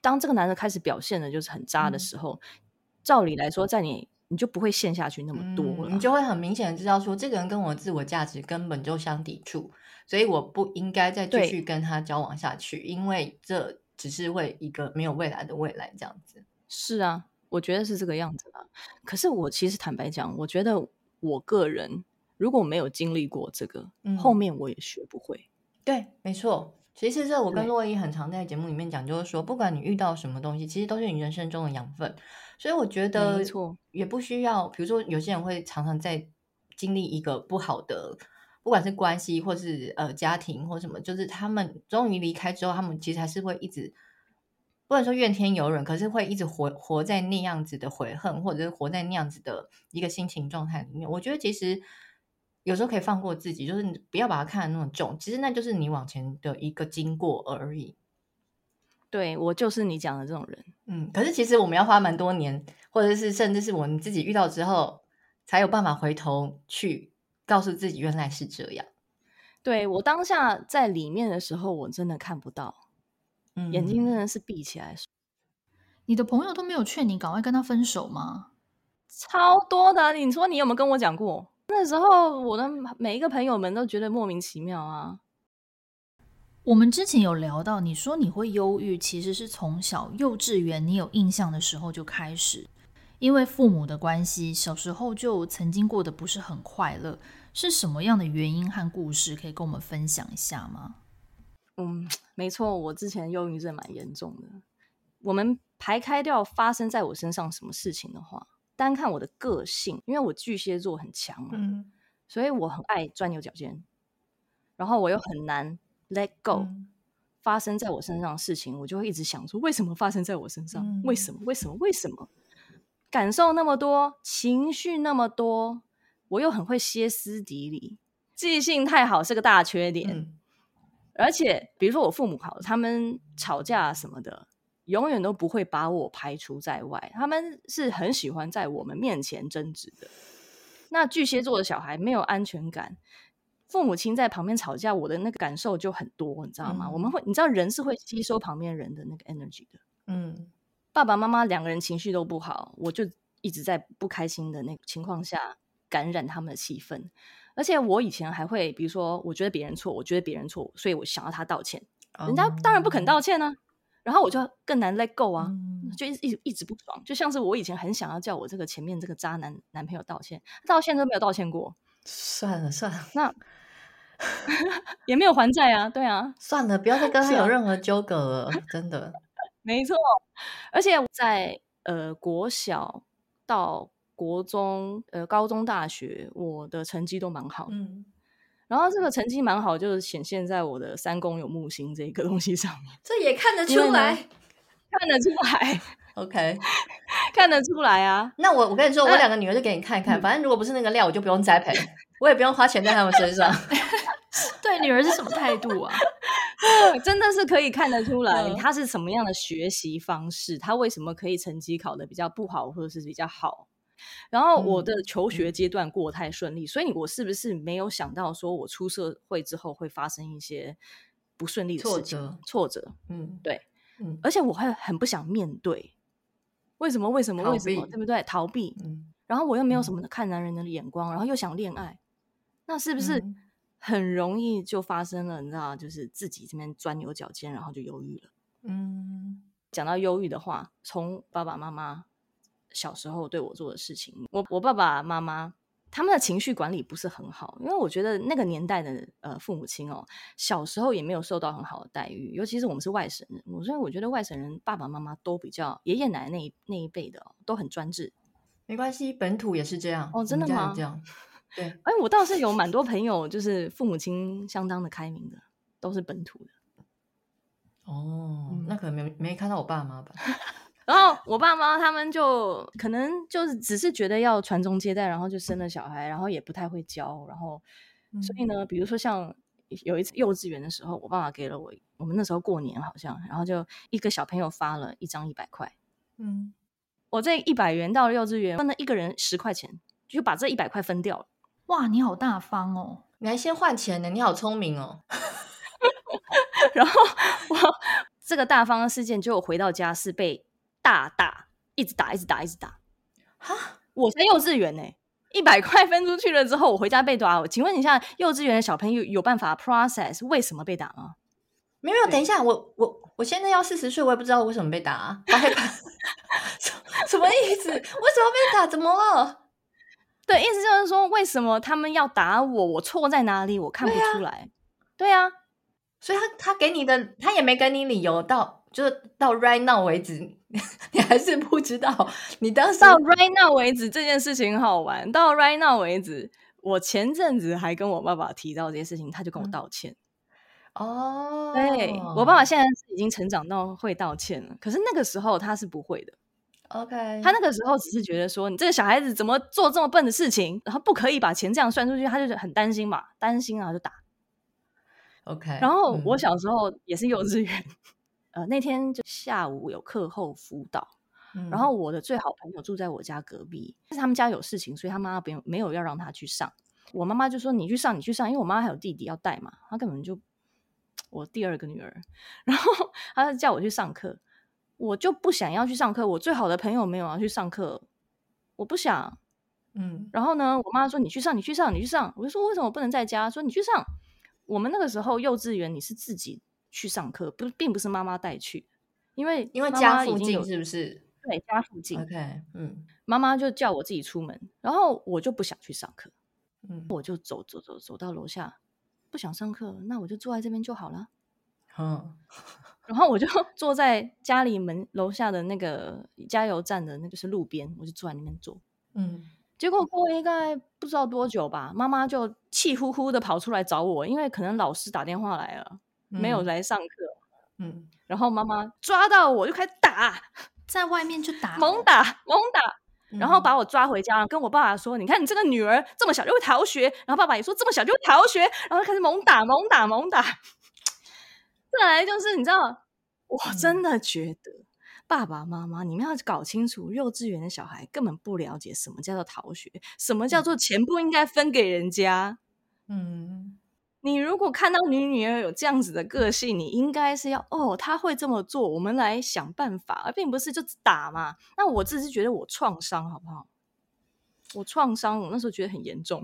当这个男的开始表现的就是很渣的时候。嗯照理来说，在你你就不会陷下去那么多了，嗯，你就会很明显的知道说，这个人跟我自我价值根本就相抵触，所以我不应该再继续跟他交往下去，因为这只是为一个没有未来的未来这样子。是啊，我觉得是这个样子啊。可是我其实坦白讲，我觉得我个人如果没有经历过这个，嗯，后面我也学不会。对，没错。其实这我跟洛伊很常在节目里面讲，就是说，不管你遇到什么东西，其实都是你人生中的养分。所以我觉得，没错，也不需要。比如说，有些人会常常在经历一个不好的，不管是关系，或是呃家庭，或什么，就是他们终于离开之后，他们其实还是会一直，不能说怨天尤人，可是会一直活活在那样子的悔恨，或者是活在那样子的一个心情状态里面。我觉得其实。有时候可以放过自己，就是你不要把它看得那么重。其实那就是你往前的一个经过而已。对，我就是你讲的这种人。嗯，可是其实我们要花蛮多年，或者是甚至是我们自己遇到之后，才有办法回头去告诉自己原来是这样。对，我当下在里面的时候，我真的看不到，嗯，眼睛真的是闭起来。你的朋友都没有劝你赶快跟他分手吗？超多的，你说你有没有跟我讲过？那时候，我的每一个朋友们都觉得莫名其妙啊。我们之前有聊到，你说你会忧郁，其实是从小幼稚园你有印象的时候就开始，因为父母的关系，小时候就曾经过得不是很快乐。是什么样的原因和故事可以跟我们分享一下吗？嗯，没错，我之前忧郁症蛮严重的。我们排开掉发生在我身上什么事情的话。单看我的个性，因为我巨蟹座很强嘛，嗯，所以我很爱钻牛角尖，然后我又很难 let go，嗯。发生在我身上的事情，我就会一直想说：为什么发生在我身上？嗯，为什么？为什么？为什么？感受那么多，情绪那么多，我又很会歇斯底里，记性太好是个大缺点。嗯，而且，比如说我父母好，他们吵架什么的。永远都不会把我排除在外，他们是很喜欢在我们面前争执的。那巨蟹座的小孩没有安全感，父母亲在旁边吵架，我的那个感受就很多，你知道吗？嗯、我们会，你知道人是会吸收旁边人的那个 energy 的。嗯，爸爸妈妈两个人情绪都不好，我就一直在不开心的那个情况下感染他们的气氛。而且我以前还会，比如说，我觉得别人错，我觉得别人错，所以我想要他道歉，人家当然不肯道歉呢、啊。然后我就更难 let go 啊，嗯、就一直一直一直不爽，就像是我以前很想要叫我这个前面这个渣男男朋友道歉，到现在都没有道歉过。算了算了，那也没有还债啊，对啊，算了，不要再跟他有任何纠葛了，真的。没错，而且在呃国小到国中呃高中大学，我的成绩都蛮好的。嗯然后这个成绩蛮好，就是显现在我的三宫有木星这个东西上面。这也看得出来，看得出来。OK，看得出来啊。那我我跟你说，我两个女儿就给你看一看。反正如果不是那个料，我就不用栽培，我也不用花钱在他们身上。对女儿是什么态度啊？真的是可以看得出来，她是什么样的学习方式，她为什么可以成绩考得比较不好，或者是比较好。然后我的求学阶段过得太顺利，所以我是不是没有想到说我出社会之后会发生一些不不顺利的事情，挫折，挫折，嗯，对，嗯，而且我会很不想面对，为什么？为什么？为什么？对不对？逃避，嗯，然后我又没有什么看男人的眼光，然后又想恋爱，那是不是很容易就发生了？你知道，就是自己这边钻牛角尖，然后就忧郁了。嗯，讲到忧郁的话，从爸爸妈妈小时候对我做的事情，我我爸爸妈妈。他们的情绪管理不是很好，因为我觉得那个年代的呃父母亲哦，小时候也没有受到很好的待遇，尤其是我们是外省人，所以我觉得外省人爸爸妈妈都比较爷爷奶奶那一那一辈的、哦、都很专制。没关系，本土也是这样哦，真的吗？这样，对。哎，我倒是有蛮多朋友，就是父母亲相当的开明的，都是本土的。哦，嗯、那可能没没看到我爸妈吧。然后我爸妈他们就可能就是只是觉得要传宗接代，然后就生了小孩，然后也不太会教，然后所以呢，比如说像有一次幼稚园的时候，我爸爸给了我，我们那时候过年好像，然后就一个小朋友发了一张一百块，嗯，我这一百元到了幼稚园分了一个人十块钱，就把这一百块分掉了。哇，你好大方哦，你还先换钱呢，你好聪明哦。然后我 这个大方的事件，就回到家是被。大打，一直打，一直打，一直打。哈，我在幼稚园呢，一百块分出去了之后，我回家被打。我请问一下，幼稚园的小朋友有办法 process 为什么被打吗？没有，等一下，我我我现在要四十岁，我也不知道为什么被打啊。什么意思？为什么被打？怎么了？对，意思就是说，为什么他们要打我？我错在哪里？我看不出来。对啊，所以他他给你的，他也没给你理由到。就是到 right now 为止，你还是不知道。你当时到 right now 为止这件事情好玩。到 right now 为止，我前阵子还跟我爸爸提到这件事情，他就跟我道歉。哦、嗯，对，我爸爸现在是已经成长到会道歉了，可是那个时候他是不会的。OK，他那个时候只是觉得说，你这个小孩子怎么做这么笨的事情，然后不可以把钱这样算出去，他就很担心嘛，担心啊就打。OK，然后我小时候也是幼稚园。嗯呃，那天就下午有课后辅导，嗯，然后我的最好朋友住在我家隔壁，但是他们家有事情，所以他妈妈没有没有要让他去上。我妈妈就说：“你去上，你去上。”因为我妈还有弟弟要带嘛，她根本就我第二个女儿，然后她就叫我去上课，我就不想要去上课。我最好的朋友没有要去上课，我不想。嗯，然后呢，我妈说：“你去上，你去上，你去上。”我就说：“为什么我不能在家？”说：“你去上。”我们那个时候幼稚园你是自己。去上课不，并不是妈妈带去，因为因为家附近是不是？对，家附近。OK，嗯，妈妈就叫我自己出门，然后我就不想去上课，嗯，我就走走走走到楼下，不想上课，那我就坐在这边就好了，嗯，然后我就 坐在家里门楼下的那个加油站的那个是路边，我就坐在那边坐，嗯，结果过应该不知道多久吧，妈妈就气呼呼的跑出来找我，因为可能老师打电话来了。没有来上课，嗯，然后妈妈抓到我就开始打，在外面就打，猛打猛打，然后把我抓回家，跟我爸爸说：“你看你这个女儿这么小就会逃学。”然后爸爸也说：“这么小就会逃学。”然后开始猛打猛打猛打。再来就是你知道，我真的觉得爸爸妈妈你们要搞清楚，幼稚园的小孩根本不了解什么叫做逃学，什么叫做钱不应该分给人家，嗯。你如果看到你女儿有这样子的个性，你应该是要哦，她会这么做，我们来想办法，而并不是就打嘛。那我只是觉得我创伤，好不好？我创伤，我那时候觉得很严重。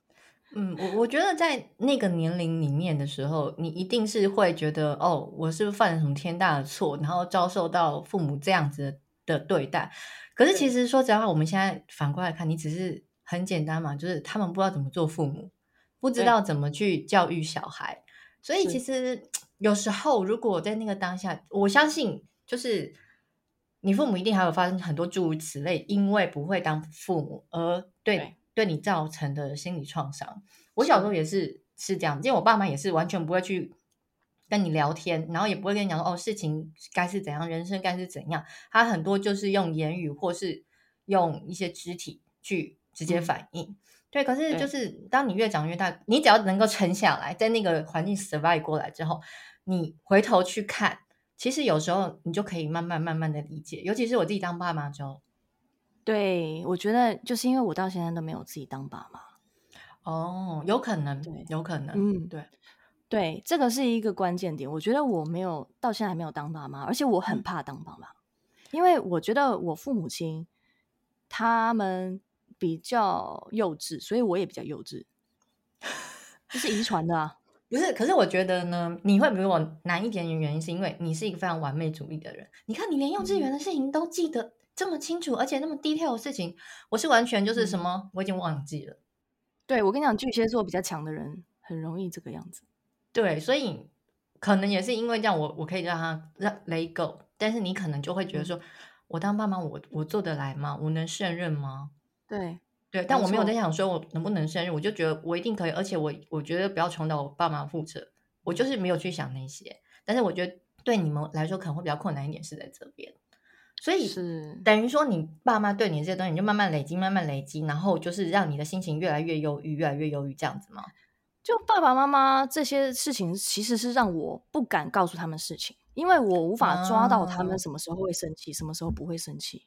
嗯，我我觉得在那个年龄里面的时候，你一定是会觉得哦，我是不是犯了什么天大的错，然后遭受到父母这样子的对待。可是其实说实话，我们现在反过来看，你只是很简单嘛，就是他们不知道怎么做父母。不知道怎么去教育小孩，所以其实有时候如果在那个当下，我相信就是你父母一定还有发生很多诸如此类，因为不会当父母而对对，对你造成的心理创伤。我小时候也是是这样，因为我爸妈也是完全不会去跟你聊天，然后也不会跟你讲说哦，事情该是怎样，人生该是怎样。他很多就是用言语或是用一些肢体去直接反应。嗯对，可是就是当你越长越大，你只要能够沉下来，在那个环境 survive 过来之后，你回头去看，其实有时候你就可以慢慢慢慢的理解。尤其是我自己当爸妈之后，对，我觉得就是因为我到现在都没有自己当爸妈，哦，有可能，对，有可能，嗯，对，对，这个是一个关键点。我觉得我没有到现在还没有当爸妈，而且我很怕当爸妈，嗯、因为我觉得我父母亲他们比较幼稚，所以我也比较幼稚，这是遗传的啊。不是，可是我觉得呢，你会比我难一点的原因是因为你是一个非常完美主义的人。你看，你连幼稚园的事情都记得这么清楚，嗯、而且那么 detail 的事情，我是完全就是什么，嗯、我已经忘记了。对，我跟你讲，巨蟹座比较强的人很容易这个样子。对，所以可能也是因为这样，我我可以让他让 let go，但是你可能就会觉得说，嗯、我当爸妈，我我做得来吗？我能胜任吗？对对，但我没有在想说我能不能胜任，我就觉得我一定可以，而且我我觉得不要重蹈我爸妈覆辙，我就是没有去想那些。但是我觉得对你们来说可能会比较困难一点，是在这边。所以是等于说，你爸妈对你这些东西，你就慢慢累积，慢慢累积，然后就是让你的心情越来越忧郁，越来越忧郁，这样子吗？就爸爸妈妈这些事情，其实是让我不敢告诉他们事情，因为我无法抓到他们什么时候会生气，啊、什么时候不会生气，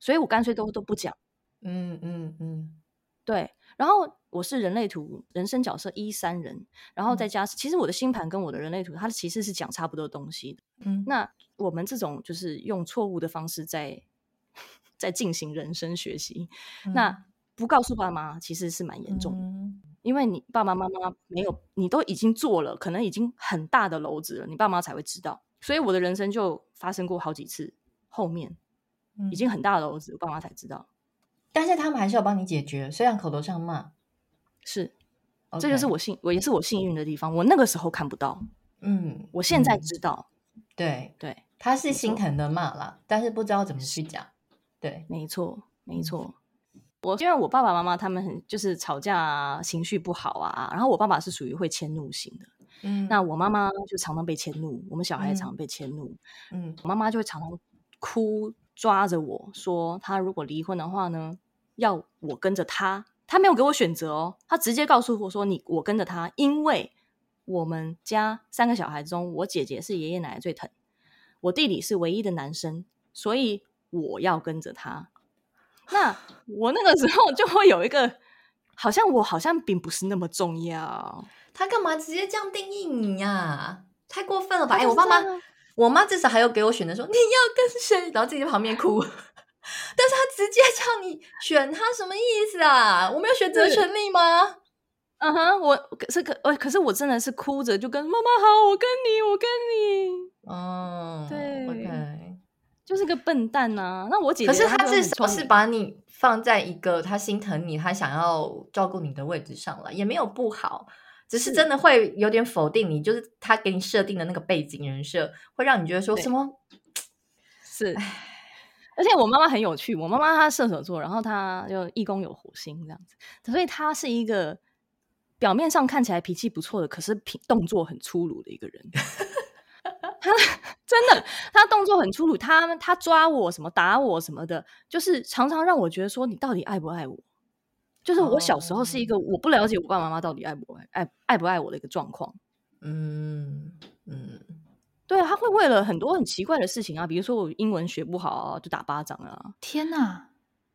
所以我干脆都都不讲。嗯嗯嗯，嗯对。然后我是人类图人生角色一三人，然后再加上，嗯、其实我的星盘跟我的人类图，它其实是讲差不多东西的。嗯，那我们这种就是用错误的方式在 在进行人生学习，嗯、那不告诉爸妈其实是蛮严重的。嗯因为你爸爸妈妈没有，你都已经做了，可能已经很大的篓子了，你爸妈才会知道。所以我的人生就发生过好几次，后面已经很大的篓子，我爸妈才知道。但是他们还是要帮你解决，虽然口头上骂，是，Okay. 这就是我幸，我也是我幸运的地方。我那个时候看不到，嗯，我现在知道。嗯、对对，他是心疼的骂啦，但是不知道怎么去讲。对，没错，没错。我因为我爸爸妈妈他们很就是吵架啊，情绪不好啊，然后我爸爸是属于会迁怒型的，嗯，那我妈妈就常常被迁怒，我们小孩常常被迁怒，嗯，我妈妈就会常常哭，抓着我说，他如果离婚的话呢，要我跟着他。他没有给我选择哦，他直接告诉我说，你我跟着他，因为我们家三个小孩中，我姐姐是爷爷奶奶最疼，我弟弟是唯一的男生，所以我要跟着他。那我那个时候就会有一个，好像我好像并不是那么重要。他干嘛直接这样定义你呀、啊？太过分了吧！哎，我爸妈，我妈至少还有给我选择说你要跟谁，然后自己在旁边哭。但是她直接叫你选她，什么意思啊？我没有选择权利吗？嗯哼、uh，huh, 我可是可，可是我真的是哭着就跟妈妈好，我跟你，我跟你。哦，对，OK。就是个笨蛋呐、啊！那我姐姐，可是她至少是把你放在一个她心疼你、她想要照顾你的位置上了，也没有不好，只是真的会有点否定你，就是他给你设定的那个背景人设，会让你觉得说什么？是，而且我妈妈很有趣，我妈妈她射手座，然后她就一宫有火星这样子，所以她是一个表面上看起来脾气不错的，可是品动作很粗鲁的一个人。他真的，他动作很粗鲁，他他抓我什么打我什么的，就是常常让我觉得说，你到底爱不爱我？就是我小时候是一个我不了解我爸爸妈妈到底爱不爱爱爱不爱我的一个状况。嗯嗯，对，他会为了很多很奇怪的事情啊，比如说我英文学不好啊，就打巴掌啊。天哪，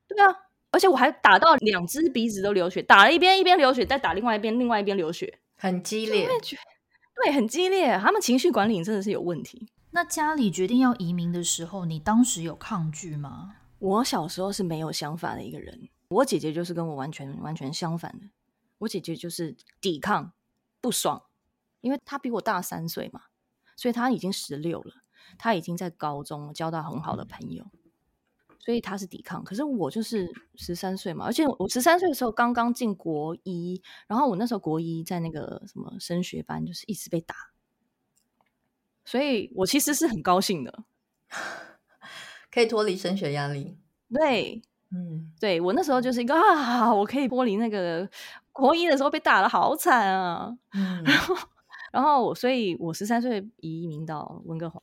对啊，而且我还打到两只鼻子都流血，打了一边一边流血，再打另外一边另外一边流血，很激烈。对，很激烈，他们情绪管理真的是有问题。那家里决定要移民的时候，你当时有抗拒吗？我小时候是没有想法的一个人，我姐姐就是跟我完全完全相反的。我姐姐就是抵抗、不爽，因为她比我大三岁嘛，所以她已经十六了，她已经在高中交到很好的朋友。所以她是抵抗，可是我就是十三岁嘛，而且我十三岁的时候刚刚进国一，然后我那时候国一在那个什么升学班，就是一直被打，所以我其实是很高兴的，可以脱离升学压力。对，嗯，对我那时候就是一个啊，我可以脱离那个国一的时候被打的好惨啊，嗯，然后，然后所以我十三岁移民到温哥华。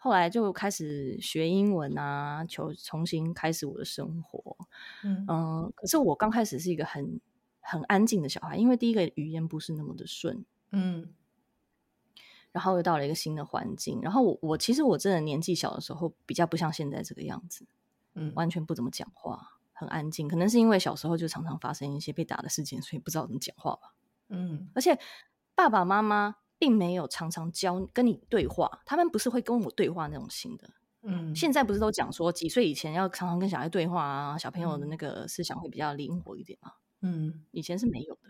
后来就开始学英文啊，求重新开始我的生活。嗯，呃，可是我刚开始是一个很很安静的小孩，因为第一个语言不是那么的顺。嗯，然后又到了一个新的环境，然后我我其实我真的年纪小的时候比较不像现在这个样子，嗯，完全不怎么讲话，很安静。可能是因为小时候就常常发生一些被打的事情，所以不知道怎么讲话吧。嗯，而且爸爸妈妈并没有常常教跟你对话，他们不是会跟我对话那种型的。嗯，现在不是都讲说几岁以前要常常跟小孩对话啊，小朋友的那个思想会比较灵活一点嘛。嗯，以前是没有的。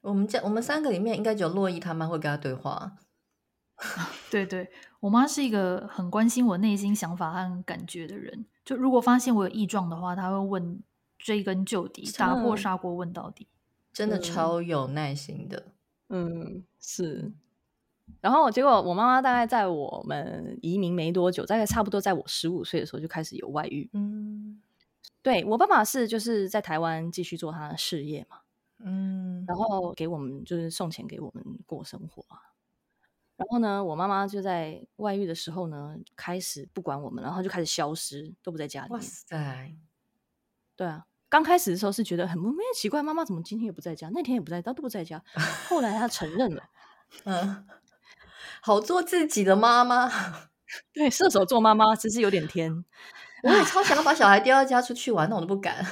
我们家我们三个里面应该只有洛伊他妈会跟他对话。对对，我妈是一个很关心我内心想法和感觉的人。就如果发现我有异状的话，他会问，追根究底，打破砂锅问到底，真的超有耐心的。嗯，是。然后结果我妈妈大概在我们移民没多久，大概差不多在我十五岁的时候就开始有外遇。嗯，对，我爸爸是就是在台湾继续做他的事业嘛。嗯，然后给我们就是送钱给我们过生活啊。然后呢，我妈妈就在外遇的时候呢，开始不管我们，然后就开始消失，都不在家里面。哇塞，对啊，刚开始的时候是觉得很莫名奇怪，妈妈怎么今天也不在家，那天也不在，她都不在家。后来她承认了，嗯，好做自己的妈妈。对，射手座妈妈其实有点天。我也超想要把小孩丢到家出去玩，但我都不敢。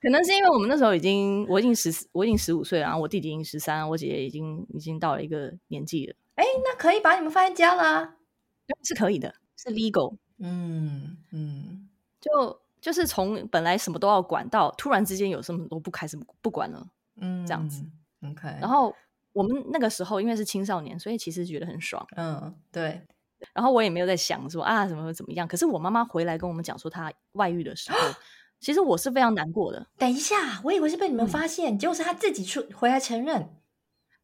可能是因为我们那时候已经，我已经十四，我已经十五岁了，然后我弟弟已经十三，我姐姐已经已经到了一个年纪了。哎，那可以把你们放在家啦？是可以的，是 legal。嗯嗯，就就是从本来什么都要管到突然之间有什么都不开始不管了，嗯，这样子。OK。然后我们那个时候因为是青少年，所以其实觉得很爽。嗯，对。然后我也没有在想说啊什么怎么样。可是我妈妈回来跟我们讲说她外遇的时候。其实我是非常难过的。等一下，我以为是被你们发现，嗯、结果是他自己出回来承认。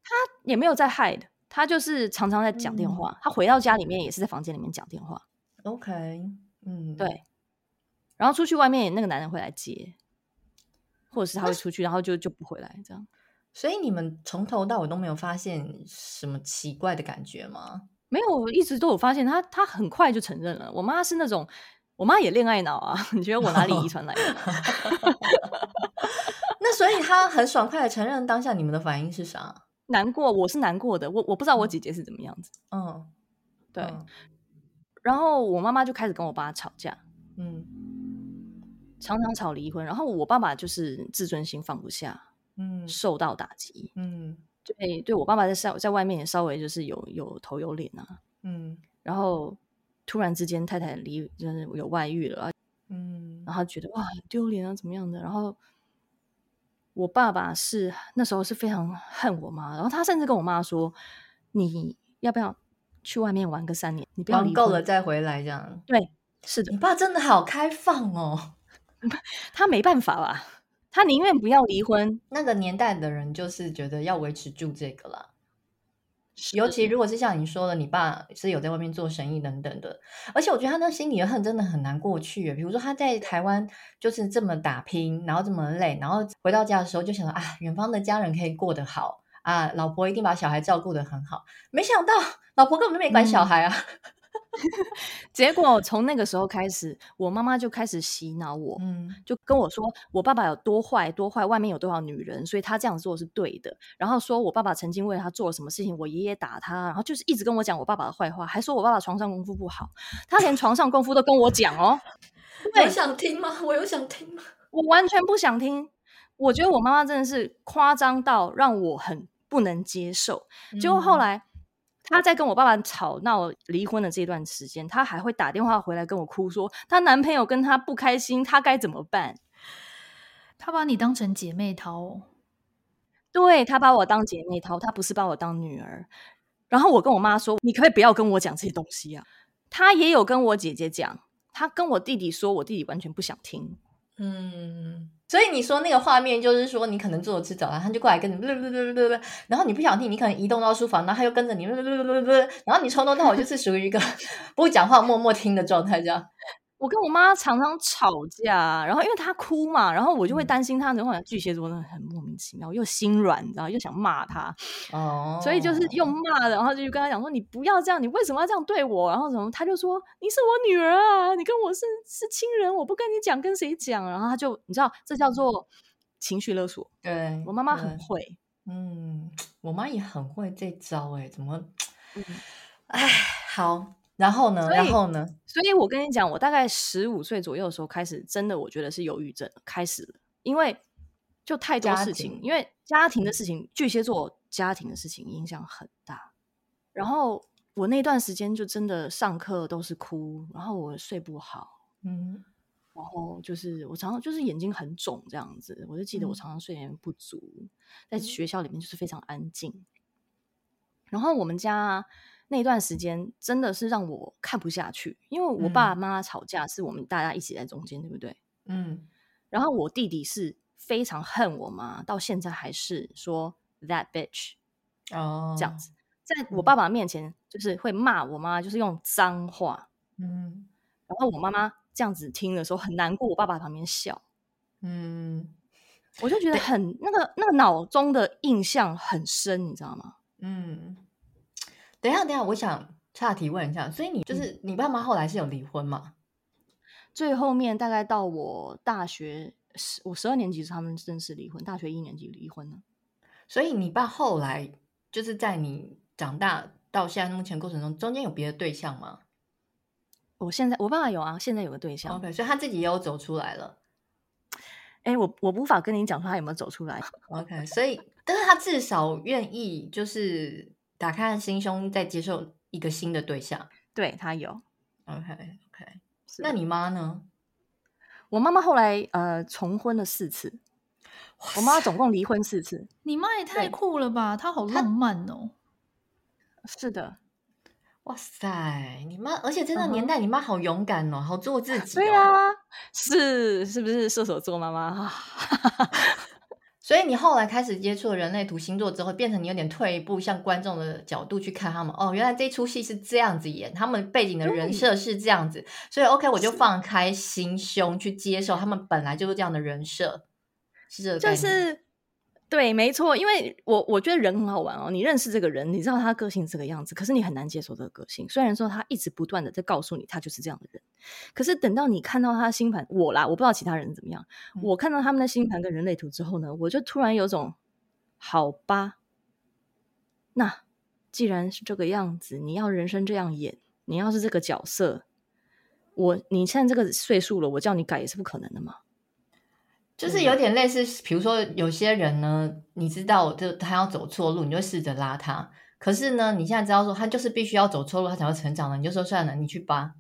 他也没有在 hide，他就是常常在讲电话。嗯、他回到家里面也是在房间里面讲电话。OK，嗯，对。然后出去外面，那个男人会来接，或者是他会出去，然后就就不回来这样。所以你们从头到尾都没有发现什么奇怪的感觉吗？没有，我一直都有发现他，他很快就承认了。我妈是那种。我妈也恋爱脑啊！你觉得我哪里遗传来的？那所以他很爽快的承认当下你们的反应是啥？难过，我是难过的。我我不知道我姐姐是怎么样子。嗯，对。嗯、然后我妈妈就开始跟我爸吵架，嗯，常常吵离婚。然后我爸爸就是自尊心放不下，嗯，受到打击，嗯，对，对我爸爸在在在外面也稍微就是有有头有脸啊，嗯，然后。突然之间，太太离就是有外遇了，嗯，然后觉得哇丢脸啊，怎么样的？然后我爸爸是那时候是非常恨我妈，然后他甚至跟我妈说：“你要不要去外面玩个三年？你不要玩够了再回来。”这样对，是的。你爸真的好开放哦，他没办法啦？他宁愿不要离婚。那个年代的人就是觉得要维持住这个啦。尤其如果是像你说的，你爸是有在外面做生意等等的，而且我觉得他那心里的恨真的很难过去。比如说他在台湾就是这么打拼，然后这么累，然后回到家的时候就想到啊，远方的家人可以过得好啊，老婆一定把小孩照顾得很好。没想到老婆根本就没管小孩啊。嗯结果从那个时候开始，我妈妈就开始洗脑我，嗯，就跟我说我爸爸有多坏多坏，外面有多少女人，所以他这样做是对的。然后说我爸爸曾经为了他做了什么事情，我爷爷打他，然后就是一直跟我讲我爸爸的坏话，还说我爸爸床上功夫不好，他连床上功夫都跟我讲哦。我有想听吗？我有想听吗？我完全不想听。我觉得我妈妈真的是夸张到让我很不能接受。结果后来。嗯她在跟我爸爸吵闹离婚的这段时间，她还会打电话回来跟我哭，说她男朋友跟她不开心，她该怎么办？她把你当成姐妹淘哦？对，她把我当姐妹淘，她不是把我当女儿。然后我跟我妈说，你可不可以不要跟我讲这些东西啊？她也有跟我姐姐讲，她跟我弟弟说，我弟弟完全不想听。嗯。所以你说那个画面就是说，你可能坐着吃早餐，他就过来跟你，然后你不想听，你可能移动到书房，然后他又跟着你，然后你冲动到我就是属于一个 不讲话、默默听的状态，这样。我跟我妈常常吵架，然后因为她哭嘛，然后我就会担心她，然后巨蟹座真的很莫名其妙，又心软，然后又想骂她，哦，所以就是用骂的，然后就跟她讲说：“你不要这样，你为什么要这样对我？”然后什么，她就说：“你是我女儿啊，你跟我是是亲人，我不跟你讲，跟谁讲？”然后她就你知道，这叫做情绪勒索。对，我妈妈很会，嗯，我妈也很会这招，哎，怎么？哎、嗯，好。然后呢？然后呢？所以我跟你讲，我大概十五岁左右的时候开始，真的我觉得是忧郁症开始了，因为就太多事情，因为家庭的事情，巨蟹座家庭的事情影响很大。然后我那段时间就真的上课都是哭，然后我睡不好，嗯，然后就是我常常就是眼睛很肿这样子。我就记得我常常睡眠不足，嗯、在学校里面就是非常安静。然后我们家那段时间真的是让我看不下去，因为我爸妈吵架是我们大家一起在中间，对不对？嗯。然后我弟弟是非常恨我妈，到现在还是说 that bitch 哦，这样子，在我爸爸面前就是会骂我妈，就是用脏话。嗯。然后我妈妈这样子听的时候很难过，我爸爸旁边笑。嗯。我就觉得很那个那个脑中的印象很深，你知道吗？嗯，等一下，等一下，我想岔提问一下，所以你就是、嗯、你爸妈后来是有离婚吗？最后面大概到我大学十我十二年级时，他们正式离婚，大学一年级离婚了。所以你爸后来就是在你长大到现在目前过程中，中间有别的对象吗？我现在我爸爸有啊，现在有个对象。OK，所以他自己也有走出来了。哎，我我无法跟你讲说他有没有走出来。OK，所以。但是他至少愿意，就是打开心胸，再接受一个新的对象。对，他有。OK OK，那你妈呢？我妈妈后来呃重婚了四次。我妈总共离婚四次。你妈也太酷了吧！她好浪漫哦。是的。哇塞，你妈，而且在那年代，你妈好勇敢哦，嗯、好做自己、哦。对啊，是是不是射手座妈妈？所以你后来开始接触人类图星座之后，变成你有点退一步，像观众的角度去看他们。哦，原来这出戏是这样子演，他们背景的人设是这样子。所以 OK，我就放开心胸去接受他们本来就是这样的人设，是这个概念。就是对，没错，因为我我觉得人很好玩哦。你认识这个人，你知道他个性这个样子，可是你很难接受这个个性。虽然说他一直不断的在告诉你他就是这样的人，可是等到你看到他的星盘，我啦，我不知道其他人怎么样。嗯、我看到他们的星盘跟人类图之后呢，我就突然有种好吧，那既然是这个样子，你要人生这样演，你要是这个角色，我你现在这个岁数了，我叫你改也是不可能的嘛。就是有点类似，比如说有些人呢，你知道，就他要走错路，你就试着拉他。可是呢，你现在知道说他就是必须要走错路，他才会成长的，你就说算了，你去吧。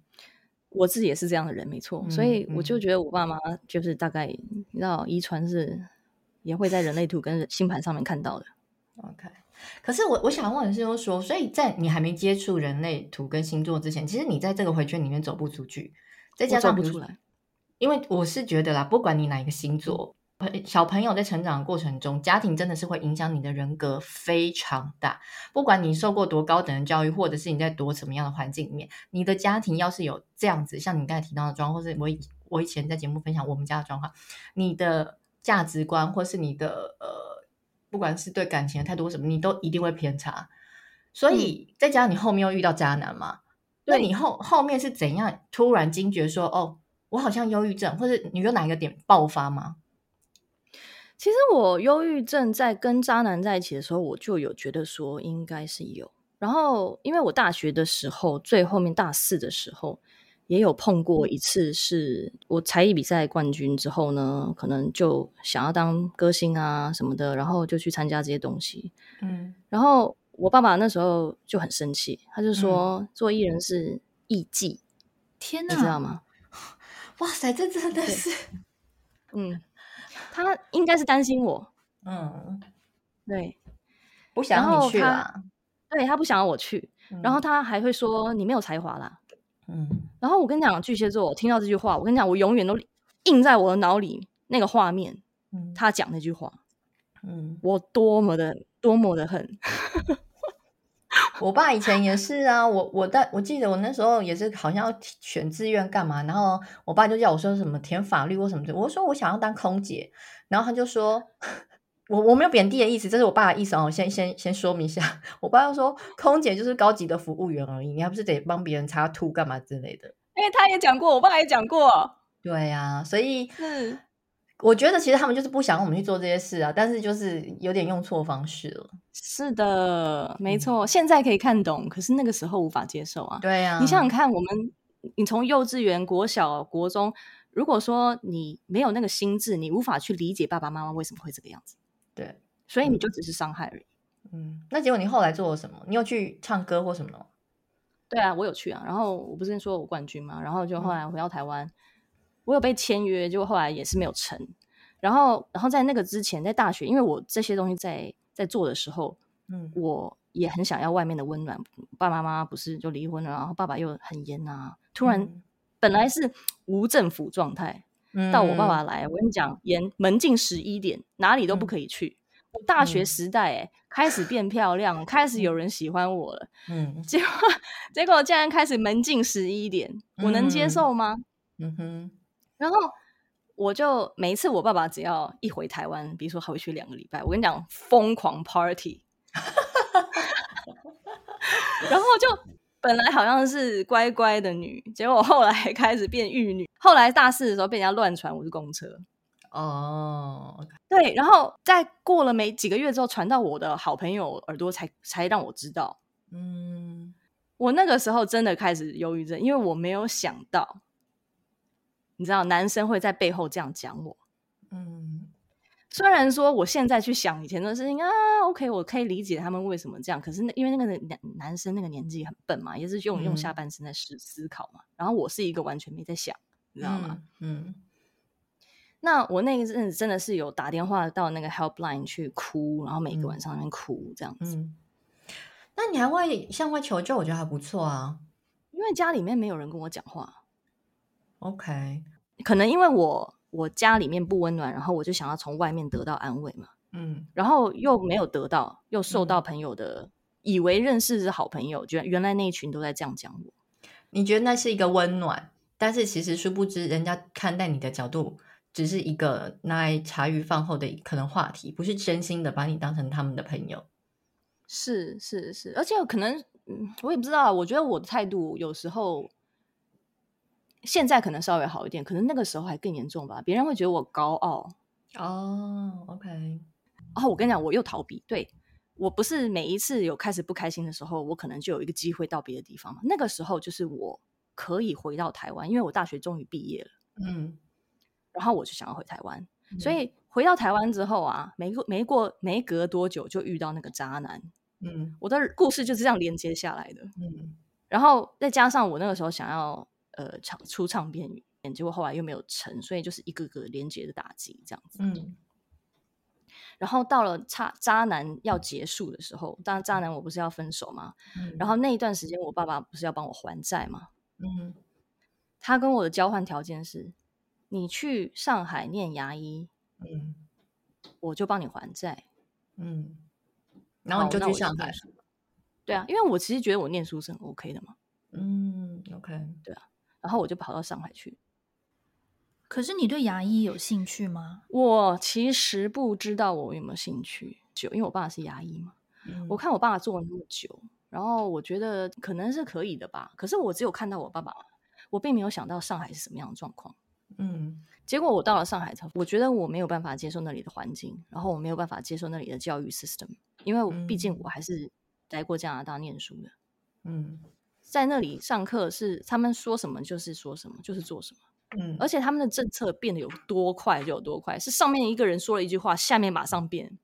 我自己也是这样的人，没错。嗯、所以我就觉得我爸妈就是大概，嗯、你知道，遗传是也会在人类图跟星盘上面看到的。OK，可是我我想问的是，就是说，所以在你还没接触人类图跟星座之前，其实你在这个回圈里面走不出去，再加上不出来。因为我是觉得啦，不管你哪一个星座，小朋友在成长的过程中，家庭真的是会影响你的人格非常大。不管你受过多高等的教育，或者是你在多什么样的环境里面，你的家庭要是有这样子，像你刚才提到的状况，或是我以我以前在节目分享我们家的状况，你的价值观或是你的呃，不管是对感情的态度什么，你都一定会偏差。所以再加上你后面又遇到渣男嘛，那、嗯、你后后面是怎样突然惊觉说哦？我好像忧郁症，或者你有哪一个点爆发吗？其实我忧郁症在跟渣男在一起的时候，我就有觉得说应该是有。然后，因为我大学的时候，最后面大四的时候，也有碰过一次，是我才艺比赛冠军之后呢，可能就想要当歌星啊什么的，然后就去参加这些东西。嗯，然后我爸爸那时候就很生气，他就说、嗯、做艺人是艺妓，天哪，你知道吗？哇塞，这真的是，嗯，他应该是担心我，嗯，对，不想让你去啦，对，他不想要我去，嗯，然后他还会说你没有才华啦，嗯，然后我跟你讲，巨蟹座，我听到这句话，我跟你讲，我永远都印在我的脑里那个画面，嗯，他讲那句话，嗯，我多么的多么的恨。我爸以前也是啊，我我但我记得我那时候也是好像要选志愿干嘛，然后我爸就叫我说什么填法律或什么的，我说我想要当空姐，然后他就说，我我没有贬低的意思，这是我爸的意思哦，我先先先说明一下，我爸就说空姐就是高级的服务员而已，你还不是得帮别人擦吐干嘛之类的，因为他也讲过，我爸也讲过，对呀、啊，所以我觉得其实他们就是不想我们去做这些事啊，但是就是有点用错方式了。是的，没错，嗯，现在可以看懂，可是那个时候无法接受啊。对啊，你想想看，我们你从幼稚园、国小、国中，如果说你没有那个心智，你无法去理解爸爸妈妈为什么会这个样子。对，所以你就只是伤害而已。嗯，那结果你后来做了什么？你有去唱歌或什么？对啊，我有去啊。然后我不是说我冠军嘛，然后就后来回到台湾，嗯、我有被签约，结果后来也是没有成。然后，然后在那个之前，在大学，因为我这些东西在在做的时候，嗯，我也很想要外面的温暖。爸爸妈妈不是就离婚了，然后爸爸又很严啊，突然、嗯、本来是无政府状态，嗯、到我爸爸来，我跟你讲，严门禁十一点，哪里都不可以去。嗯我大学时代、欸，哎，开始变漂亮，开始有人喜欢我了。嗯，结果结果竟然开始门禁十一点，我能接受吗？嗯哼。然后我就每一次我爸爸只要一回台湾，比如说他回去两个礼拜，我跟你讲，疯狂 party。然后就本来好像是乖乖的女，结果后来开始变玉女。后来大四的时候被人家乱传我是公车。哦，oh, 对，然后在过了没几个月之后，传到我的好朋友耳朵才，才才让我知道。嗯，我那个时候真的开始忧郁症，因为我没有想到，你知道，男生会在背后这样讲我。嗯，虽然说我现在去想以前的事情啊，OK，我可以理解他们为什么这样，可是那因为那个男男生那个年纪很笨嘛，也是用用下半身在思思考嘛，嗯、然后我是一个完全没在想，你知道吗？嗯。嗯那我那一阵子真的是有打电话到那个 helpline 去哭，然后每个晚上在那边哭这样子。嗯，那你还会向外求救，我觉得还不错啊。因为家里面没有人跟我讲话。OK，可能因为我我家里面不温暖，然后我就想要从外面得到安慰嘛。嗯，然后又没有得到，又受到朋友的、嗯、以为认识是好朋友，觉得原来那一群都在这样讲我。你觉得那是一个温暖，但是其实殊不知人家看待你的角度。只是一个拿来茶余饭后的可能话题，不是真心的把你当成他们的朋友。是是是，而且可能，嗯，我也不知道。我觉得我的态度有时候，现在可能稍微好一点，可能那个时候还更严重吧。别人会觉得我高傲。哦，OK。然后我跟你讲，我又逃避。对，我不是每一次有开始不开心的时候，我可能就有一个机会到别的地方嘛。那个时候就是我可以回到台湾，因为我大学终于毕业了。嗯。然后我就想要回台湾，嗯、所以回到台湾之后啊，没过没过没隔多久就遇到那个渣男，嗯，我的故事就是这样连接下来的，嗯，然后再加上我那个时候想要呃唱出唱片，结果后来又没有成，所以就是一个个连接的打击这样子，嗯，然后到了差渣男要结束的时候，当然渣男我不是要分手吗？嗯、然后那一段时间我爸爸不是要帮我还债吗？嗯，他跟我的交换条件是。你去上海念牙医，嗯，我就帮你还债，嗯，然后你就去上海，对啊，因为我其实觉得我念书是很 OK 的嘛，嗯，OK，对啊，然后我就跑到上海去。可是你对牙医有兴趣吗？我其实不知道我有没有兴趣，就因为我爸是牙医嘛，嗯，我看我爸爸做了那么久，然后我觉得可能是可以的吧。可是我只有看到我爸爸，我并没有想到上海是什么样的状况。嗯，结果我到了上海之后，我觉得我没有办法接受那里的环境，然后我没有办法接受那里的教育 system，因为毕竟我还是来过加拿大念书的。嗯，在那里上课是他们说什么就是说什么，就是做什么。嗯，而且他们的政策变得有多快就有多快，是上面一个人说了一句话，下面马上变，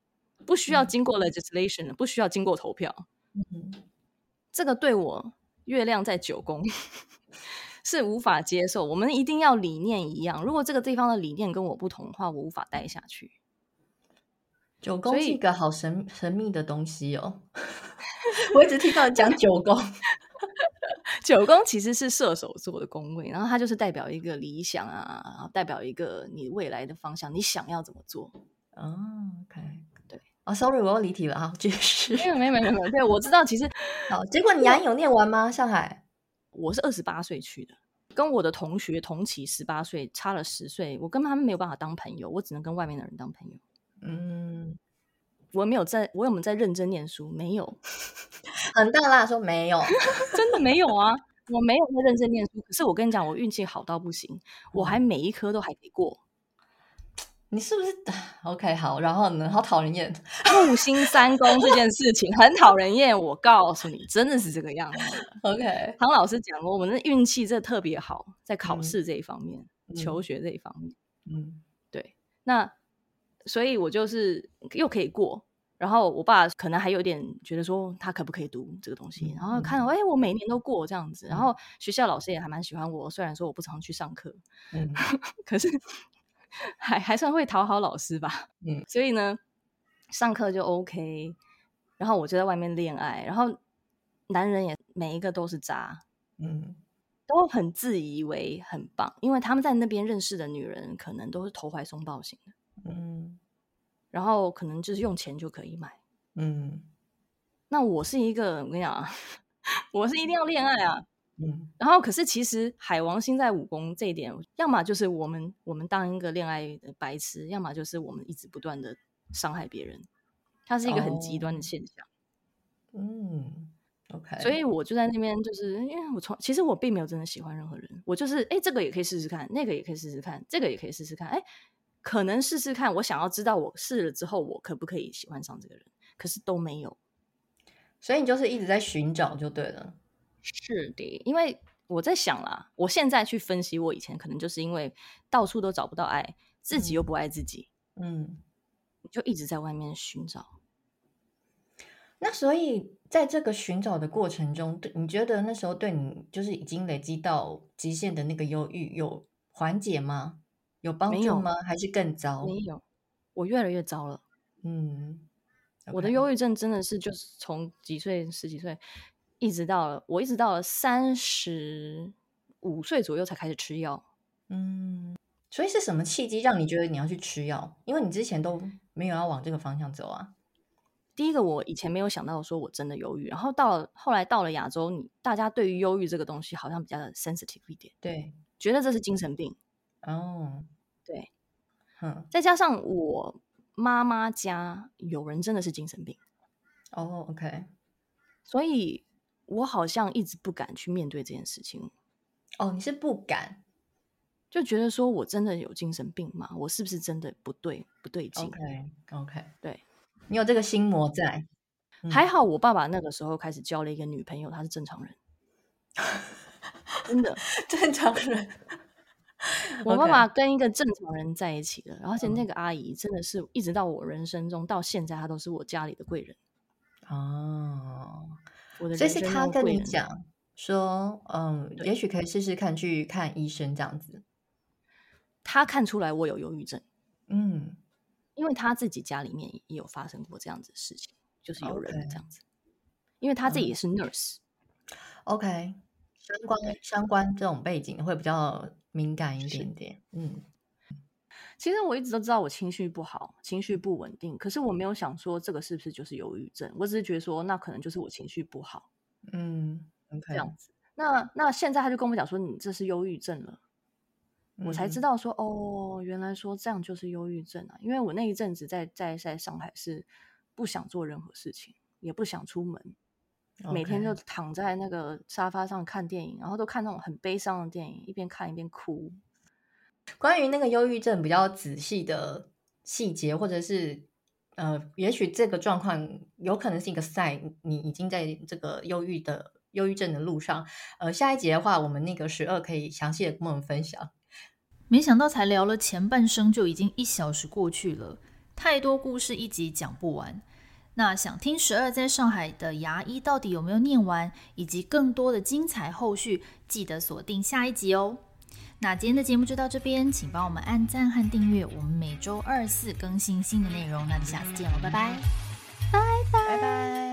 不需要经过 legislation，不需要经过投票。嗯，这个对我月亮在九宫。是无法接受，我们一定要理念一样。如果这个地方的理念跟我不同的话，我无法待下去。九宫是一个好神神秘的东西哦，我一直听到讲九宫。九宫其实是射手座的宫位，然后它就是代表一个理想啊，然后代表一个你未来的方向，你想要怎么做？哦，OK，对。哦，Sorry，我又离题了啊，继续。没有，没有，没有，没有。对，我知道，其实 好。结果你牙医有念完吗？上海？我是二十八岁去的，跟我的同学同期十八岁，差了十岁，我跟他们没有办法当朋友，我只能跟外面的人当朋友。嗯，我没有在，我有没有在认真念书？没有，很大啦，说没有，真的没有啊，我没有在认真念书。可是我跟你讲，我运气好到不行，我还每一科都还可以过。你是不是 OK？好，然后呢？好讨人厌，木星三宫这件事情很讨人厌。我告诉你，真的是这个样子。OK，唐老师讲过，我们的运气真的特别好，在考试这一方面，嗯、求学这一方面。嗯，对。那所以，我就是又可以过，然后我爸可能还有点觉得说他可不可以读这个东西，嗯、然后看到哎，我每年都过这样子，嗯、然后。学校老师也还蛮喜欢我，虽然说我不常去上课，嗯，可是还还算会讨好老师吧，嗯，所以呢，上课就 OK，然后我就在外面恋爱，然后男人也每一个都是渣，嗯，都很自以为很棒，因为他们在那边认识的女人可能都是投怀送抱型的，嗯。然后可能就是用钱就可以买，嗯，那我是一个，我跟你讲啊，我是一定要恋爱啊，嗯，然后可是其实海王星在武功这一点，要么就是我们我们当一个恋爱的白痴，要么就是我们一直不断的伤害别人，它是一个很极端的现象，哦、嗯，OK，所以我就在那边，就是因为我从其实我并没有真的喜欢任何人，我就是哎这个也可以试试看，那个也可以试试看，这个也可以试试看，哎。可能试试看，我想要知道我试了之后，我可不可以喜欢上这个人？可是都没有，所以你就是一直在寻找就对了。是的，因为我在想啦，我现在去分析我以前，可能就是因为到处都找不到爱，自己又不爱自己，嗯，就一直在外面寻找。那所以在这个寻找的过程中，你觉得那时候对你就是已经累积到极限的那个忧郁有缓解吗？有帮助吗？还是更糟？没有，我越来越糟了。嗯，okay. 我的忧郁症真的是就是从几岁十几岁，一直到了我一直到了三十五岁左右才开始吃药。嗯，所以是什么契机让你觉得你要去吃药？因为你之前都没有要往这个方向走啊。第一个，我以前没有想到说我真的忧郁，然后到了后来到了亚洲，你大家对于忧郁这个东西好像比较 sensitive 一点，对，觉得这是精神病。哦。再加上我妈妈家有人真的是精神病，哦，OK，所以我好像一直不敢去面对这件事情。哦，你是不敢，就觉得说我真的有精神病吗？我是不是真的不对不对劲？OK，OK，对，你有这个心魔在。还好我爸爸那个时候开始交了一个女朋友，他是正常人，真的正常人。我爸爸跟一个正常人在一起了而且那个阿姨真的是一直到我人生中到现在，她都是我家里的贵人哦。我的，所以是他跟你讲说，嗯，也许可以试试看去看医生这样子。他看出来我有忧郁症，嗯，因为他自己家里面也有发生过这样子的事情，就是有人这样子.因为他自己也是 nurse。OK，相关相关这种背景会比较。敏感一点点，嗯，其实我一直都知道我情绪不好，情绪不稳定，可是我没有想说这个是不是就是忧郁症，我只是觉得说那可能就是我情绪不好，嗯，okay. 这样子。那那现在他就跟我讲说你这是忧郁症了，嗯，我才知道说哦，原来说这样就是忧郁症啊，因为我那一阵子在在在上海是不想做任何事情，也不想出门。每天就躺在那个沙发上看电影，然后都看那种很悲伤的电影，一边看一边哭。关于那个忧郁症比较仔细的细节，或者是呃，也许这个状况有可能是一个 sign，你已经在这个忧郁的忧郁症的路上。呃，下一节的话，我们那个十二可以详细的跟我们分享。没想到才聊了前半生，就已经一小时过去了，太多故事一集讲不完。那想听十二在上海的牙医到底有没有念完，以及更多的精彩后续，记得锁定下一集哦。那今天的节目就到这边，请帮我们按赞和订阅，我们每周二四更新新的内容。那就下次见了，拜拜，拜拜拜拜。